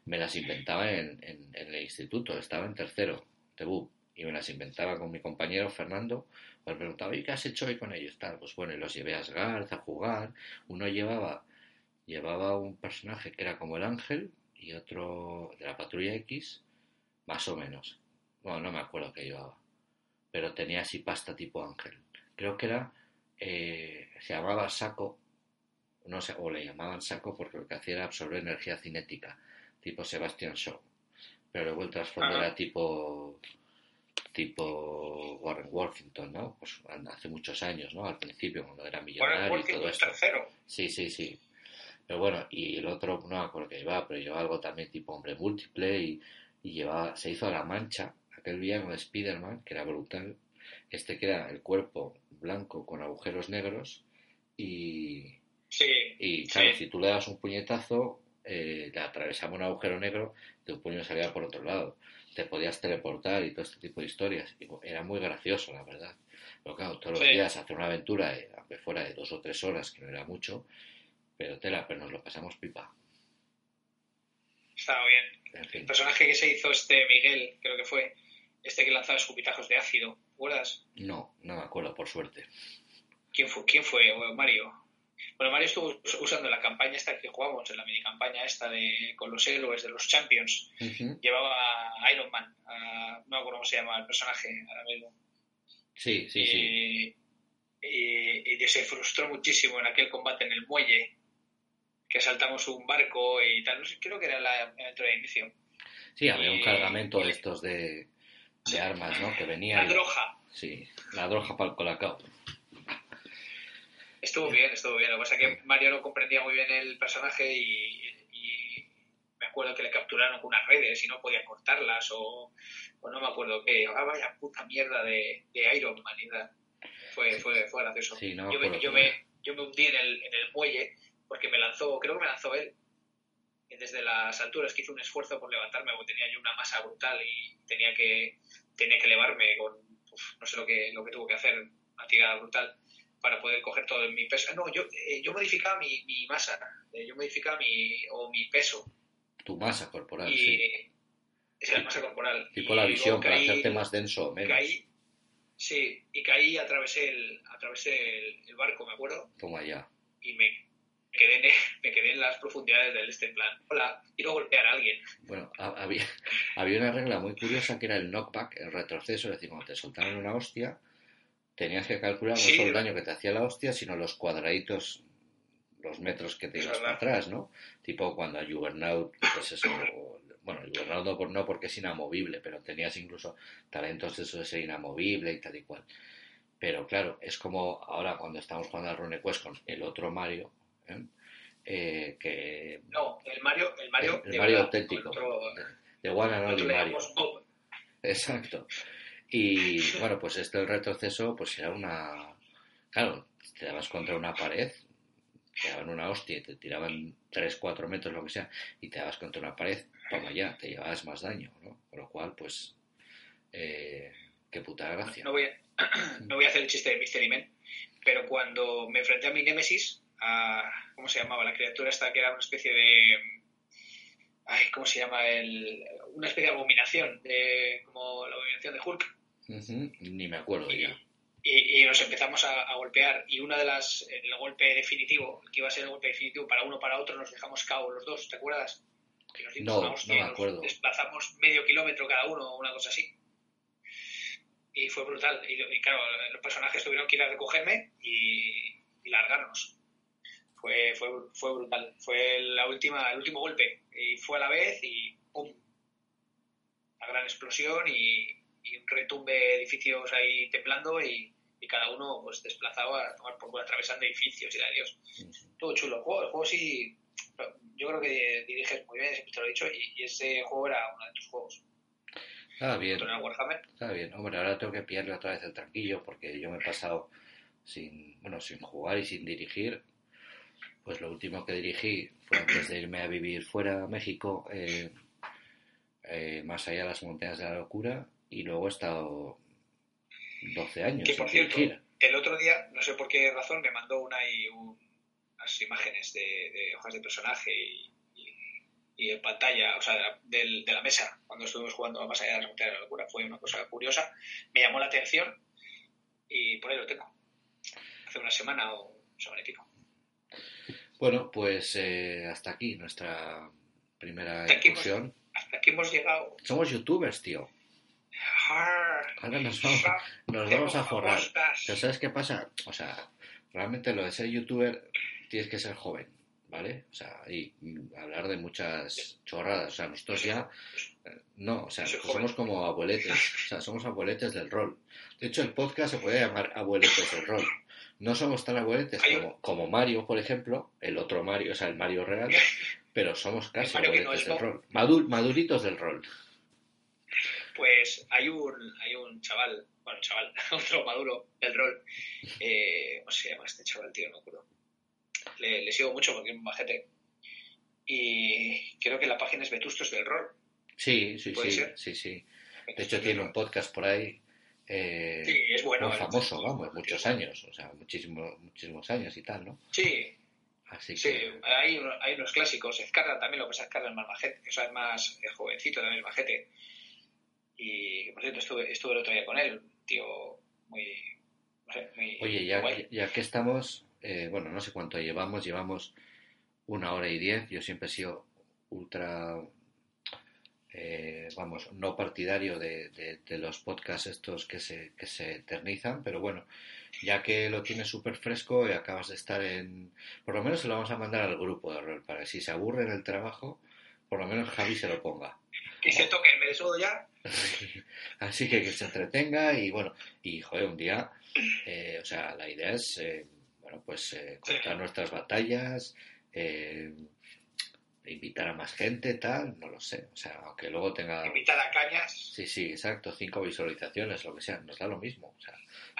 me las inventaba en, el instituto, estaba en tercero, TEBU, y me las inventaba con mi compañero Fernando. Me preguntaba, ¿y qué has hecho hoy con ellos? Tal, pues bueno, y los llevé a Asgard a jugar. Uno llevaba, llevaba un personaje que era como el ángel y otro de la patrulla X, más o menos. Bueno, no me acuerdo qué llevaba, pero tenía así pasta tipo ángel. Creo que era, eh, se llamaba saco, no sé, o le llamaban saco porque lo que hacía era absorber energía cinética, tipo Sebastian Shaw. Pero luego el trasfondo era tipo tipo Warren Worthington, ¿no? Pues hace muchos años, ¿no? Al principio, cuando era Warren millonario y todo es esto. tercero. Sí, sí, sí. Pero bueno, y el otro, no me acuerdo qué llevaba, pero llevaba algo también tipo hombre múltiple y, y llevaba, se hizo a la mancha, aquel villano de Spider-Man, que era brutal, este que era el cuerpo blanco con agujeros negros y, Sí. Y claro, sí. si tú le das un puñetazo, eh, te atravesaba un agujero negro, tu puño salía por otro lado. Te podías teleportar y todo este tipo de historias. Y era muy gracioso, la verdad. Pero claro, todos los días hacer una aventura, eh, aunque fuera de dos o tres horas, que no era mucho, pero tela, pero nos lo pasamos pipa. Estaba bien. En fin. El personaje que se hizo este Miguel, creo que fue, este que lanzaba escupitazos de ácido. ¿Te acuerdas? No, no me acuerdo, por suerte. ¿Quién fue? ¿Quién fue? Mario. Bueno, Mario estuvo us- usando la campaña esta que jugamos, en la mini campaña esta de con los héroes de los Champions. Llevaba a Iron Man, a- no me acuerdo cómo se llama el personaje ahora mismo. Sí, sí, sí. Y, y- y se frustró muchísimo en aquel combate en el muelle, que saltamos un barco y tal. No sé, creo que era la aventura de inicio. Sí, había un cargamento de estos de, de armas, ¿no? Que venía. La y- droja. Sí, la droga para el colacao. Estuvo bien, estuvo bien. Lo que pasa es que Mario no comprendía muy bien el personaje y, y me acuerdo que le capturaron con unas redes y no podía cortarlas o, o no me acuerdo qué. Ah, vaya puta mierda de, de Iron Man. Fue, fue, fue gracioso. Sí, no me yo, me, yo, me, yo me hundí en el, en el muelle porque me lanzó, creo que me lanzó él. Desde las alturas que hizo un esfuerzo por levantarme, porque tenía yo una masa brutal y tenía que, tenía que elevarme con, uf, no sé lo que, lo que tuvo que hacer, una tirada brutal para poder coger todo mi peso. No, yo, eh, yo modificaba mi, mi masa, eh, yo modificaba mi, o mi peso Tu masa corporal, y sí. esa es la masa corporal. Tipo Y la visión, para hacerte más denso o menos. Caí, sí, y caí, atravesé el, atravesé el, el barco, me acuerdo, Toma ya. y me quedé, en, me quedé en las profundidades del este en plan, hola, quiero golpear a alguien. Bueno, ha- había, había una regla muy curiosa que era el knockback, el retroceso, es decir, cuando te soltaban una hostia, tenías que calcular no Sí. solo el daño que te hacía la hostia, sino los cuadraditos, los metros que te ibas para atrás, ¿no? Tipo cuando a Juggernaut, pues eso, bueno, Juggernaut no, por- no porque es inamovible, pero tenías incluso talentos de eso de ser inamovible y tal y cual. Pero claro, es como ahora cuando estamos jugando al RuneQuest con el otro Mario, ¿eh? Eh, que No, el Mario, el Mario, El Mario verdad, auténtico. otro- de One and Only Mario. Bob. Exacto. Y bueno, pues este el retroceso, pues era una. Claro, te dabas contra una pared, te daban una hostia y te tiraban 3, 4 metros, lo que sea, y te dabas contra una pared, toma ya, te llevabas más daño, ¿no? Con lo cual, pues. Eh, qué puta gracia. No voy, a, no voy a hacer el chiste de Mystery Man, pero cuando me enfrenté a mi Némesis, a, ¿cómo se llamaba? La criatura esta que era una especie de... Ay, ¿cómo se llama? El, una especie de abominación, de, como la abominación de Hulk. Ujú, Ni me acuerdo Y, ya. y- y nos empezamos a, a golpear y una de las, el golpe definitivo, que iba a ser el golpe definitivo para uno para otro, nos dejamos cao los dos, ¿te acuerdas? Que nos dimos No, una hostia no me nos acuerdo. desplazamos medio kilómetro cada uno o una cosa así. Y fue brutal. Y, y claro, los personajes tuvieron que ir a recogerme y, largarnos. Fue, fue, fue brutal. Fue la última, el último golpe. Y fue a la vez y ¡pum! Una gran explosión y, y un retumbe de edificios ahí temblando y, y cada uno pues desplazado a tomar por culo, atravesando edificios y de Dios. Todo chulo. El juego, el juego sí, yo creo que diriges muy bien, siempre te lo he dicho, y, y ese juego era uno de tus juegos. Estaba bien, está bien. Hombre, ahora tengo que pillarle otra vez el tranquillo porque yo me he pasado sin, bueno, sin jugar y sin dirigir. Pues lo último que dirigí fue antes de irme a vivir fuera a México, eh, eh, más allá de las montañas de la locura, y luego he estado 12 años Que por cierto, dirigir. el otro día, no sé por qué razón, me mandó una y un- unas imágenes de, de hojas de personaje y, y- y en pantalla, o sea, de la, del- de la mesa, cuando estuvimos jugando más allá de la montaña de la locura. Fue una cosa curiosa, me llamó la atención y por ahí lo tengo. Hace una semana o un semana y pico. Bueno, pues eh, hasta aquí nuestra primera Hasta aquí hemos- incursión. Hasta aquí hemos llegado. Somos youtubers, tío. Ahora nos vamos, nos vamos a forrar. Pero ¿sabes qué pasa? O sea, realmente lo de ser youtuber tienes que ser joven, ¿vale? O sea, y hablar de muchas chorradas. O sea, nosotros ya... eh, No, o sea, nosotros somos como abueletes. O sea, somos abueletes del rol. De hecho, el podcast se puede llamar abueletes del rol. No somos tan abueletes como, como Mario, por ejemplo, el otro Mario, o sea, el Mario real, pero somos casi abueletes es del rol. Madu- maduritos del rol. Pues hay un, hay un chaval, bueno, chaval, otro maduro del rol. Eh, ¿Cómo se llama este chaval, tío? No me acuerdo. le, sigo mucho porque es un majete. Y creo que la página es Vetustos del Rol. Sí, sí, sí, sí, sí. De hecho tiene un podcast por ahí. Eh, sí, es bueno. Muy famoso, vamos, muchos años, o sea, muchísimos, muchísimos años y tal, ¿no? Sí, Así sí, hay, hay, unos clásicos. Ezcarra también, lo que pasa es que es más majete, que es más eh, jovencito, también majete. Y por cierto, estuve, estuve el otro día con él, tío muy. No sé, muy Oye, ya, ya que estamos, eh, bueno, no sé cuánto llevamos, llevamos una hora y diez. Yo siempre he sido ultra eh, vamos, no partidario de, de, los podcasts estos que se, que se eternizan, pero bueno, ya que lo tienes súper fresco y acabas de estar en... Por lo menos se lo vamos a mandar al grupo de rol, para que si se aburre en el trabajo, por lo menos Javi se lo ponga. Que se toque el mesodo ya. Así que que se entretenga y bueno, y joder, un día, eh, o sea, la idea es, eh, bueno, pues contar nuestras batallas, eh, invitar a más gente, tal, no lo sé. O sea, aunque luego tenga. Invitar a cañas. Sí, sí, exacto, cinco visualizaciones, lo que sea, nos da lo mismo. O sea,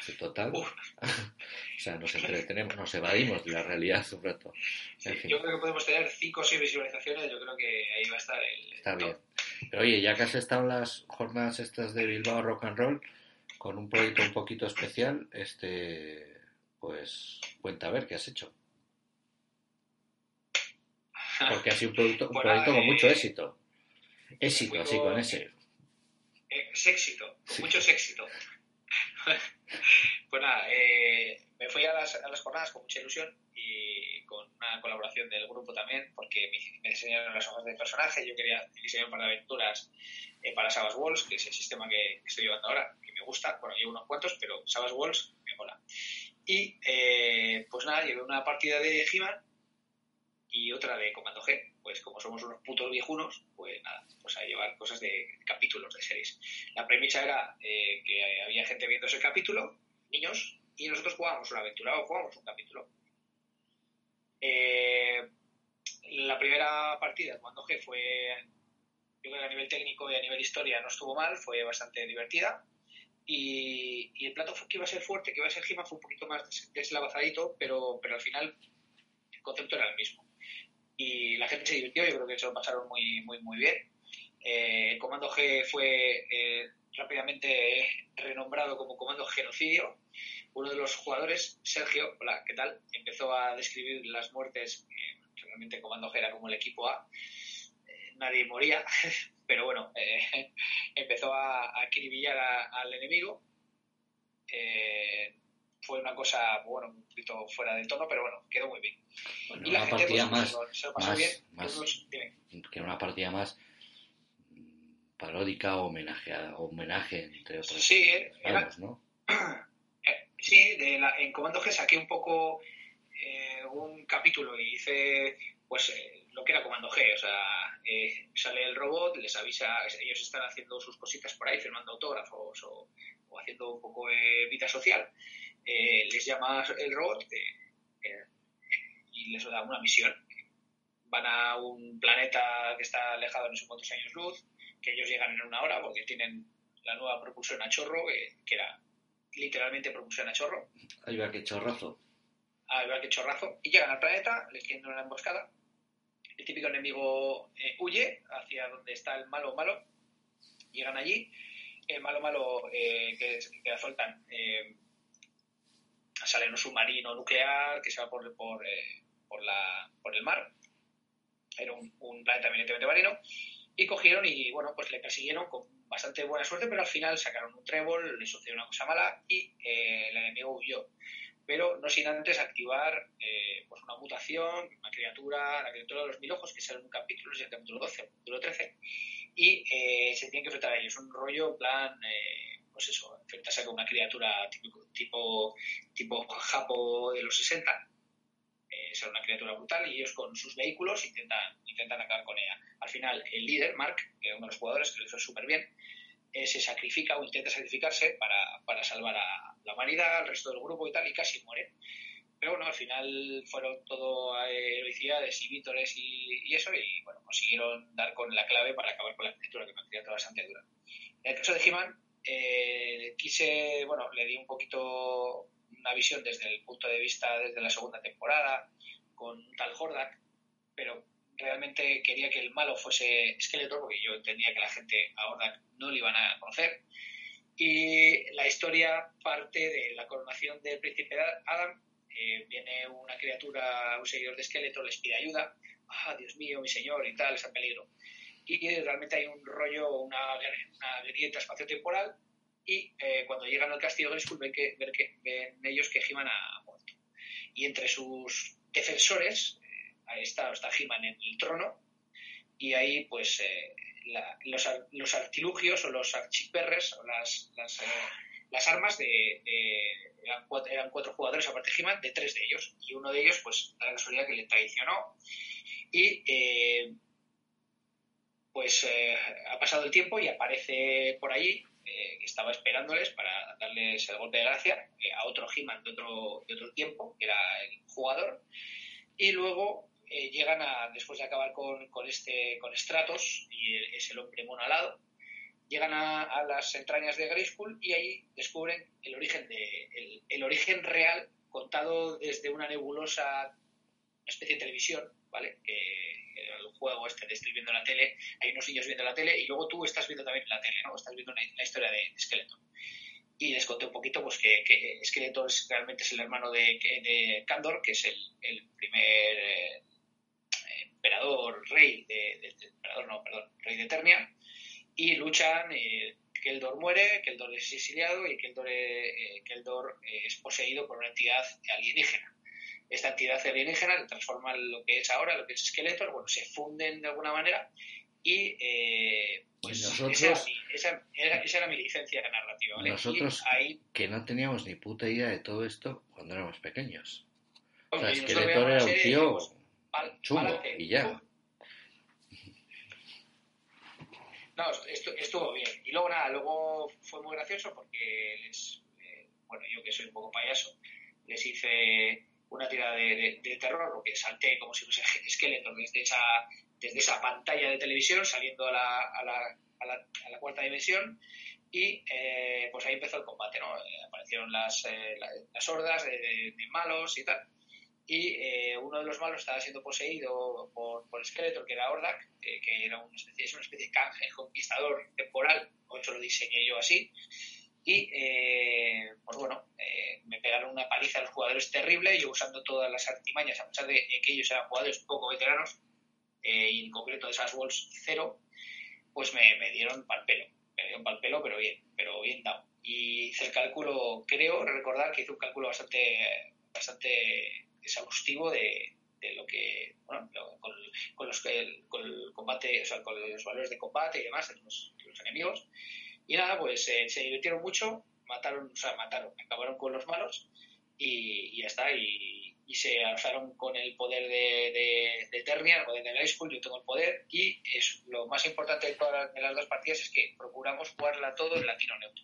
en total. o sea, nos entretenemos, nos evadimos de la realidad, sobre todo. Yo creo que podemos tener cinco o seis visualizaciones, yo creo que ahí va a estar el. Está bien. Pero oye, ya que has estado en las jornadas estas de Bilbao Rock and Roll, con un proyecto un poquito especial, este. Pues cuenta a ver qué has hecho. Porque ha sido un producto, un proyecto con mucho éxito. Éxito, así con ese. Es éxito, mucho éxito. pues nada, eh, me fui a las, a las, jornadas con mucha ilusión y con una colaboración del grupo también, porque me, enseñaron las hojas de personaje. Yo quería diseñar un par de aventuras eh, para Sabas Walls, que es el sistema que, estoy llevando ahora, que me gusta. Bueno, llevo unos cuantos, pero Sabas Walls me mola. Y eh, pues nada, llevé una partida de He-Man y otra de Comando G. Pues como somos unos putos viejunos, pues nada, pues a llevar cosas de capítulos de series. La premisa era eh, que había gente viendo ese capítulo, niños, y nosotros jugábamos una aventura o jugábamos un capítulo. Eh, la primera partida de Comando G fue, yo creo que a nivel técnico y a nivel historia no estuvo mal, fue bastante divertida. Y, el plato que iba a ser fuerte, que iba a ser Gima, fue un poquito más deslavazadito, pero, pero al final el concepto era el mismo y la gente se divirtió, yo creo que se lo pasaron muy, muy, muy bien. Eh, el Comando G fue eh, rápidamente renombrado como Comando Genocidio. Uno de los jugadores, Sergio, hola, ¿qué tal? Empezó a describir las muertes, eh, realmente Comando G era como el equipo A, nadie moría, pero bueno, empezó a, acribillar al enemigo fue una cosa, bueno, un poquito fuera del tono, pero bueno, quedó muy bien. y la una partida más, que una partida más paródica o homenajeada, homenaje entre otras sí, eh, ¿no? Eh, sí, de la, en Comando G saqué un poco eh, un capítulo y hice pues lo que era Comando G, o sea, sale el robot, les avisa, ellos están haciendo sus cositas por ahí, firmando autógrafos o, haciendo un poco de vida social eh, les llama el robot eh, eh, y les da una misión. Van a un planeta que está alejado en esos cuantos años luz, que ellos llegan en una hora porque tienen la nueva propulsión a chorro, que era literalmente propulsión a chorro. Ahí va que chorrazo. Ahí va que chorrazo. Y llegan al planeta, les tienen una emboscada. El típico enemigo huye hacia donde está el malo malo. Llegan allí. El malo malo que, que sueltan sale un submarino nuclear que se va por, por, eh, por, la, por el mar. Era un, un, planeta evidentemente marino. Y cogieron y, bueno, pues le persiguieron con bastante buena suerte, pero al final sacaron un trébol, le sucedió una cosa mala y eh, el enemigo huyó. Pero no sin antes activar eh, pues una mutación, una criatura, la criatura de los mil ojos, que es un capítulo, es el capítulo 12, el capítulo 13, y se tienen que enfrentar a ellos. Un rollo, en plan, pues eso, enfrentarse con una criatura tipo, tipo, tipo japo de los 60, eh, será una criatura brutal y ellos con sus vehículos intentan, intentan acabar con ella. Al final, el líder, Mark, que es uno de los jugadores que lo hizo súper bien, eh, se sacrifica o intenta sacrificarse para, para, salvar a la humanidad, al resto del grupo y tal, y casi muere. Pero bueno, al final fueron todo heroicidades y vítores y, y, eso, y bueno, consiguieron dar con la clave para acabar con la criatura, que es una criatura bastante dura. En el caso de He-Man, eh, quise, bueno, le di un poquito una visión desde el punto de vista desde la segunda temporada, con tal Hordak, pero realmente quería que el malo fuese Skeletor, porque yo entendía que la gente a Hordak no le iban a conocer. Y la historia parte de la coronación del príncipe Adam. Eh, viene una criatura, un seguidor de Skeletor, les pide ayuda. Ah, Dios mío, mi señor, y tal, es en peligro. Y realmente hay un rollo, una, una grieta espacio-temporal. Y eh, cuando llegan al castillo de Grayskull ven, que, ven, que, ven ellos que He-Man ha muerto. Y entre sus defensores ahí está, está He-Man en el trono, y ahí pues eh, los, los, artilugios o los archiperres o las, las, eh, armas de, eran, cuatro, jugadores aparte de He-Man, de tres de ellos, y uno de ellos pues da la casualidad que le traicionó y eh, pues ha pasado el tiempo y aparece por allí estaba esperándoles para darles el golpe de gracia a otro He-Man de otro, de otro tiempo, que era el jugador, y luego eh, llegan a, después de acabar con, con, este, con Stratos, y es el hombre mono alado, llegan a, las entrañas de Grayskull y ahí descubren el origen, de, el, origen real contado desde una nebulosa, especie de televisión, ¿vale? Que, el juego este de estoy viendo la tele, hay unos niños viendo la tele y luego tú estás viendo también la tele, ¿no? Estás viendo la historia de, Skeletor. Y les conté un poquito pues que, que Skeletor realmente es el hermano de, de Kandor, que es el, el primer eh, emperador, rey de, emperador, no, perdón, rey de Eternia, y luchan, eh, Keldor muere, Keldor es exiliado y Keldor, eh, Keldor es poseído por una entidad alienígena. Esta entidad alienígena transforma lo que es ahora, lo que es Skeletor, bueno, se funden de alguna manera y pues esa, era, esa, era, mi licencia narrativa. ¿vale? Nosotros ahí, que no teníamos ni puta idea de todo esto cuando éramos pequeños. o sea, Skeletor era un tío Chungo, y ya. No, estuvo bien. Y luego nada, luego fue muy gracioso porque les, eh, bueno, yo que soy un poco payaso, les hice una tirada de, terror porque salté como si fuese esqueleto desde esa, desde esa pantalla de televisión saliendo a la, a la, a la, cuarta dimensión y eh, pues ahí empezó el combate, ¿no? Eh, aparecieron las, las hordas de, de, malos y tal y eh, uno de los malos estaba siendo poseído por, por Skeletor, que era Ordak, eh, que era una especie, es una especie de canje conquistador temporal, o eso lo diseñé yo así, y eh, pues bueno, me pegaron una paliza a los jugadores terrible, yo usando todas las artimañas, a pesar de que ellos eran jugadores poco veteranos, y en concreto de esas Walls cero, pues me, me dieron pal pelo, me dieron pal pelo, pero bien, pero bien dado. Y hice el cálculo, creo recordar que hice un cálculo bastante, bastante exhaustivo de, de lo que, bueno, con, los, con el combate, o sea, con los valores de combate y demás de los, los enemigos. Y nada, pues eh, se divirtieron mucho, mataron, o sea, mataron, acabaron con los malos y, y ya está. Y, y, se alzaron con el poder de, de, de Eternia, el poder de Grayskull, yo tengo el poder. Y es, lo más importante de, todas, de las dos partidas es que procuramos jugarla todo en latino neutro.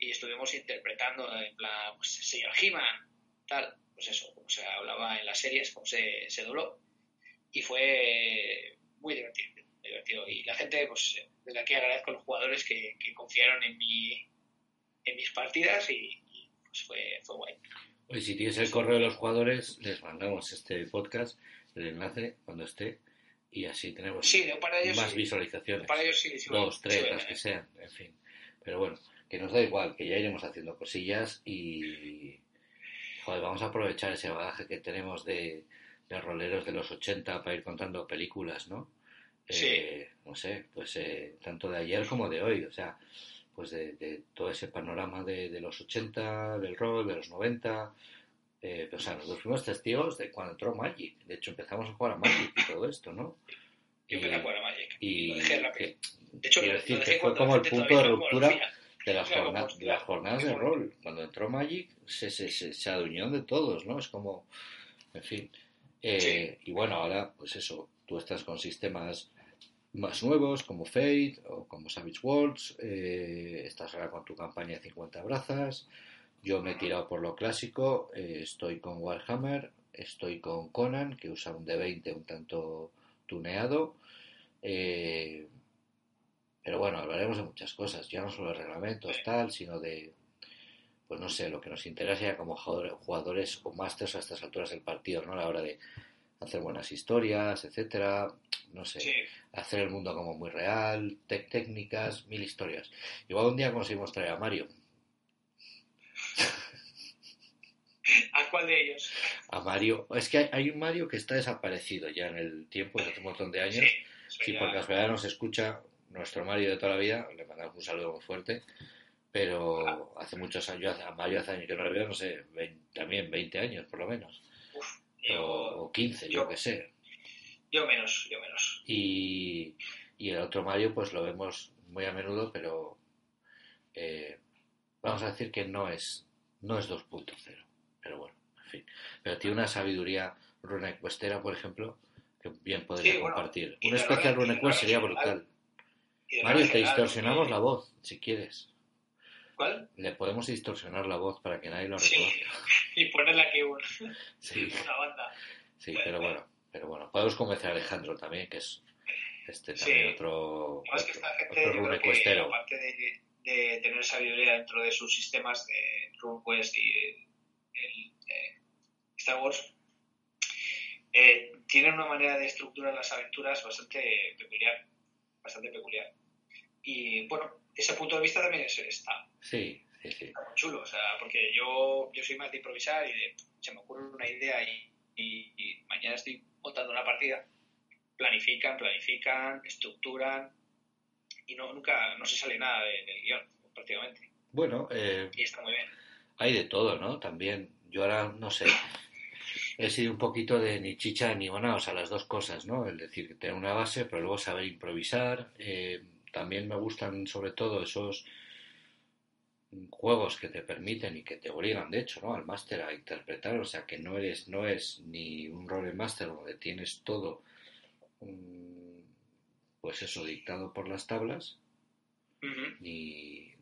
Y estuvimos interpretando en plan, pues, señor He-Man, tal pues eso, como se hablaba en las series, como se, se dobló. Y fue muy divertido, divertido. Y la gente, pues desde aquí agradezco a los jugadores que, que confiaron en, mi, en mis partidas y, pues fue, fue guay. Oye, si tienes el correo de los jugadores, les mandamos este podcast, el enlace, cuando esté, y así tenemos más visualizaciones. Para ellos sí, Dos, tres, las que sean, en fin. Pero bueno, que nos da igual, que ya iremos haciendo cosillas y joder, vamos a aprovechar ese bagaje que tenemos de, de roleros de los 80 para ir contando películas, ¿no? Sí. Eh, no sé, pues eh, tanto de ayer como de hoy, o sea, pues de, de todo ese panorama de, de, los 80, del rol, de los 90. Eh, o sea, nosotros fuimos testigos de cuando entró Magic. De hecho, empezamos a jugar a Magic y todo esto, ¿no? Yo empecé a jugar a Magic. Y, lo dejé rápido. de hecho, quiero decir que fue como el punto de ruptura de las, jornadas, de las jornadas de rol. Cuando entró Magic se, se, se, se, adueñó de todos, ¿no? Es como, en fin. Eh, sí. Y bueno, ahora, pues eso, tú estás con sistemas más nuevos como Fate o como Savage Worlds, eh, estás ahora con tu campaña de 50 brazas, yo me he tirado por lo clásico, eh, estoy con Warhammer, estoy con Conan, que usa un D20 un tanto tuneado, eh, pero bueno, hablaremos de muchas cosas, ya no solo de reglamentos, tal, sino de, pues no sé, lo que nos interesa ya como jugadores o másters a estas alturas del partido, ¿no? A la hora de hacer buenas historias, etcétera, no sé, hacer el mundo como muy real, técnicas, mil historias. Igual un día conseguimos traer a Mario. ¿A cuál de ellos? A Mario. Es que hay, un Mario que está desaparecido ya en el tiempo, desde hace un montón de años. Sí, porque las verdad nos escucha nuestro Mario de toda la vida, le mandamos un saludo muy fuerte. Pero hace muchos años, a Mario hace años que no veo, no sé, también 20 años por lo menos. O, 15, yo, que sé. Yo menos, yo menos. Y, y el otro Mario, pues lo vemos muy a menudo, pero eh, vamos a decir que no es, no es 2.0. Pero bueno, en fin. Pero tiene una sabiduría runequestera, por ejemplo, que bien podría compartir. Un especial runequest sería brutal. Mario, te distorsionamos la voz, si quieres. ¿Cuál? Le podemos distorsionar la voz para que nadie lo reconozca. y ponerle aquí un, una banda. Sí, pero bueno, pero bueno, podemos convencer a Alejandro también, que es este también otro, es que esta gente, otro que, aparte de, de, tener sabiduría dentro de sus sistemas de RuneQuest y el, eh, Star Wars, eh, tienen una manera de estructurar las aventuras bastante peculiar, bastante peculiar. Y bueno, ese punto de vista también es, está, sí, sí, sí. está muy chulo, o sea, porque yo, yo soy más de improvisar y de, se me ocurre una idea y, y, mañana estoy montando una partida, planifican, planifican, estructuran y no nunca no se sale nada del guion, prácticamente. Bueno, eh, y está muy bien. Hay de todo, ¿no? También, yo ahora no sé, he sido un poquito de ni chicha ni bona, o sea, las dos cosas, ¿no? Es decir, tener una base, pero luego saber improvisar. Eh, también me gustan sobre todo esos juegos que te permiten y que te obligan, de hecho, ¿no? al máster a interpretar, o sea, que no eres, no es ni un role master donde tienes todo, pues eso, dictado por las tablas, ni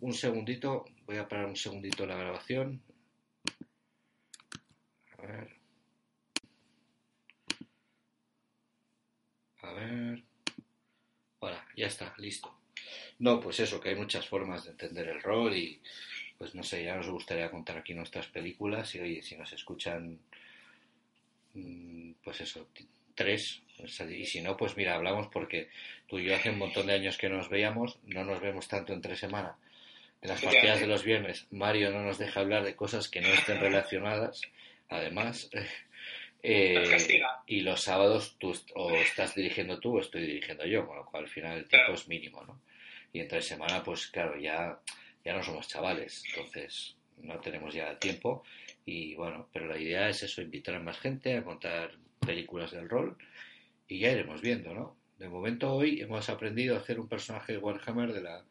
un segundito, voy a parar un segundito la grabación. A ver. A ver. Ya está, listo. No, pues eso, que hay muchas formas de entender el rol y pues no sé, ya nos gustaría contar aquí nuestras películas y oye, si nos escuchan, mm, pues eso, tres, pues, y si no, pues mira, hablamos porque tú y yo hace un montón de años que nos veíamos, no nos vemos tanto entre semana. En las partidas de los viernes, Mario no nos deja hablar de cosas que no estén relacionadas, además. Eh, y los sábados tú o estás dirigiendo tú o estoy dirigiendo yo, con lo cual al final el tiempo es mínimo, ¿no? Y entre semana, pues claro, ya, ya no somos chavales, entonces no tenemos ya tiempo. Y bueno, pero la idea es eso, invitar a más gente a contar películas del rol y ya iremos viendo, ¿no? De momento hoy hemos aprendido a hacer un personaje de Warhammer de la,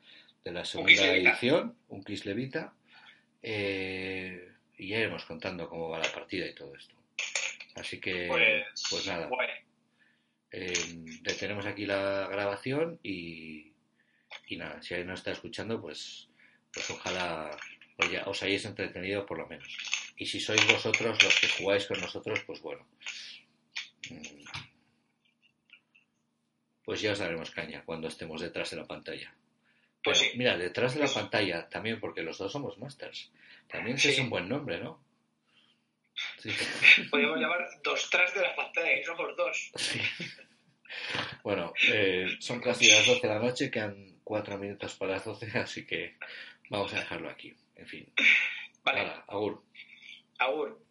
de la segunda edición, un Kiss Levita, eh, y ya iremos contando cómo va la partida y todo esto. Así que, pues, pues nada. Eh, detenemos aquí la grabación y, y nada, si alguien no está escuchando, pues, pues ojalá os hayáis entretenido por lo menos. Y si sois vosotros los que jugáis con nosotros, pues bueno. Pues ya os daremos caña cuando estemos detrás de la pantalla. Pues Mira, detrás de la pantalla también, porque los dos somos masters. También es un buen nombre, ¿no? Podríamos llamar dos tras de la pantalla, que somos dos. Bueno, eh, son casi las 12 de la noche, quedan cuatro minutos para las 12, así que vamos a dejarlo aquí. En fin. Vale. agur. Agur.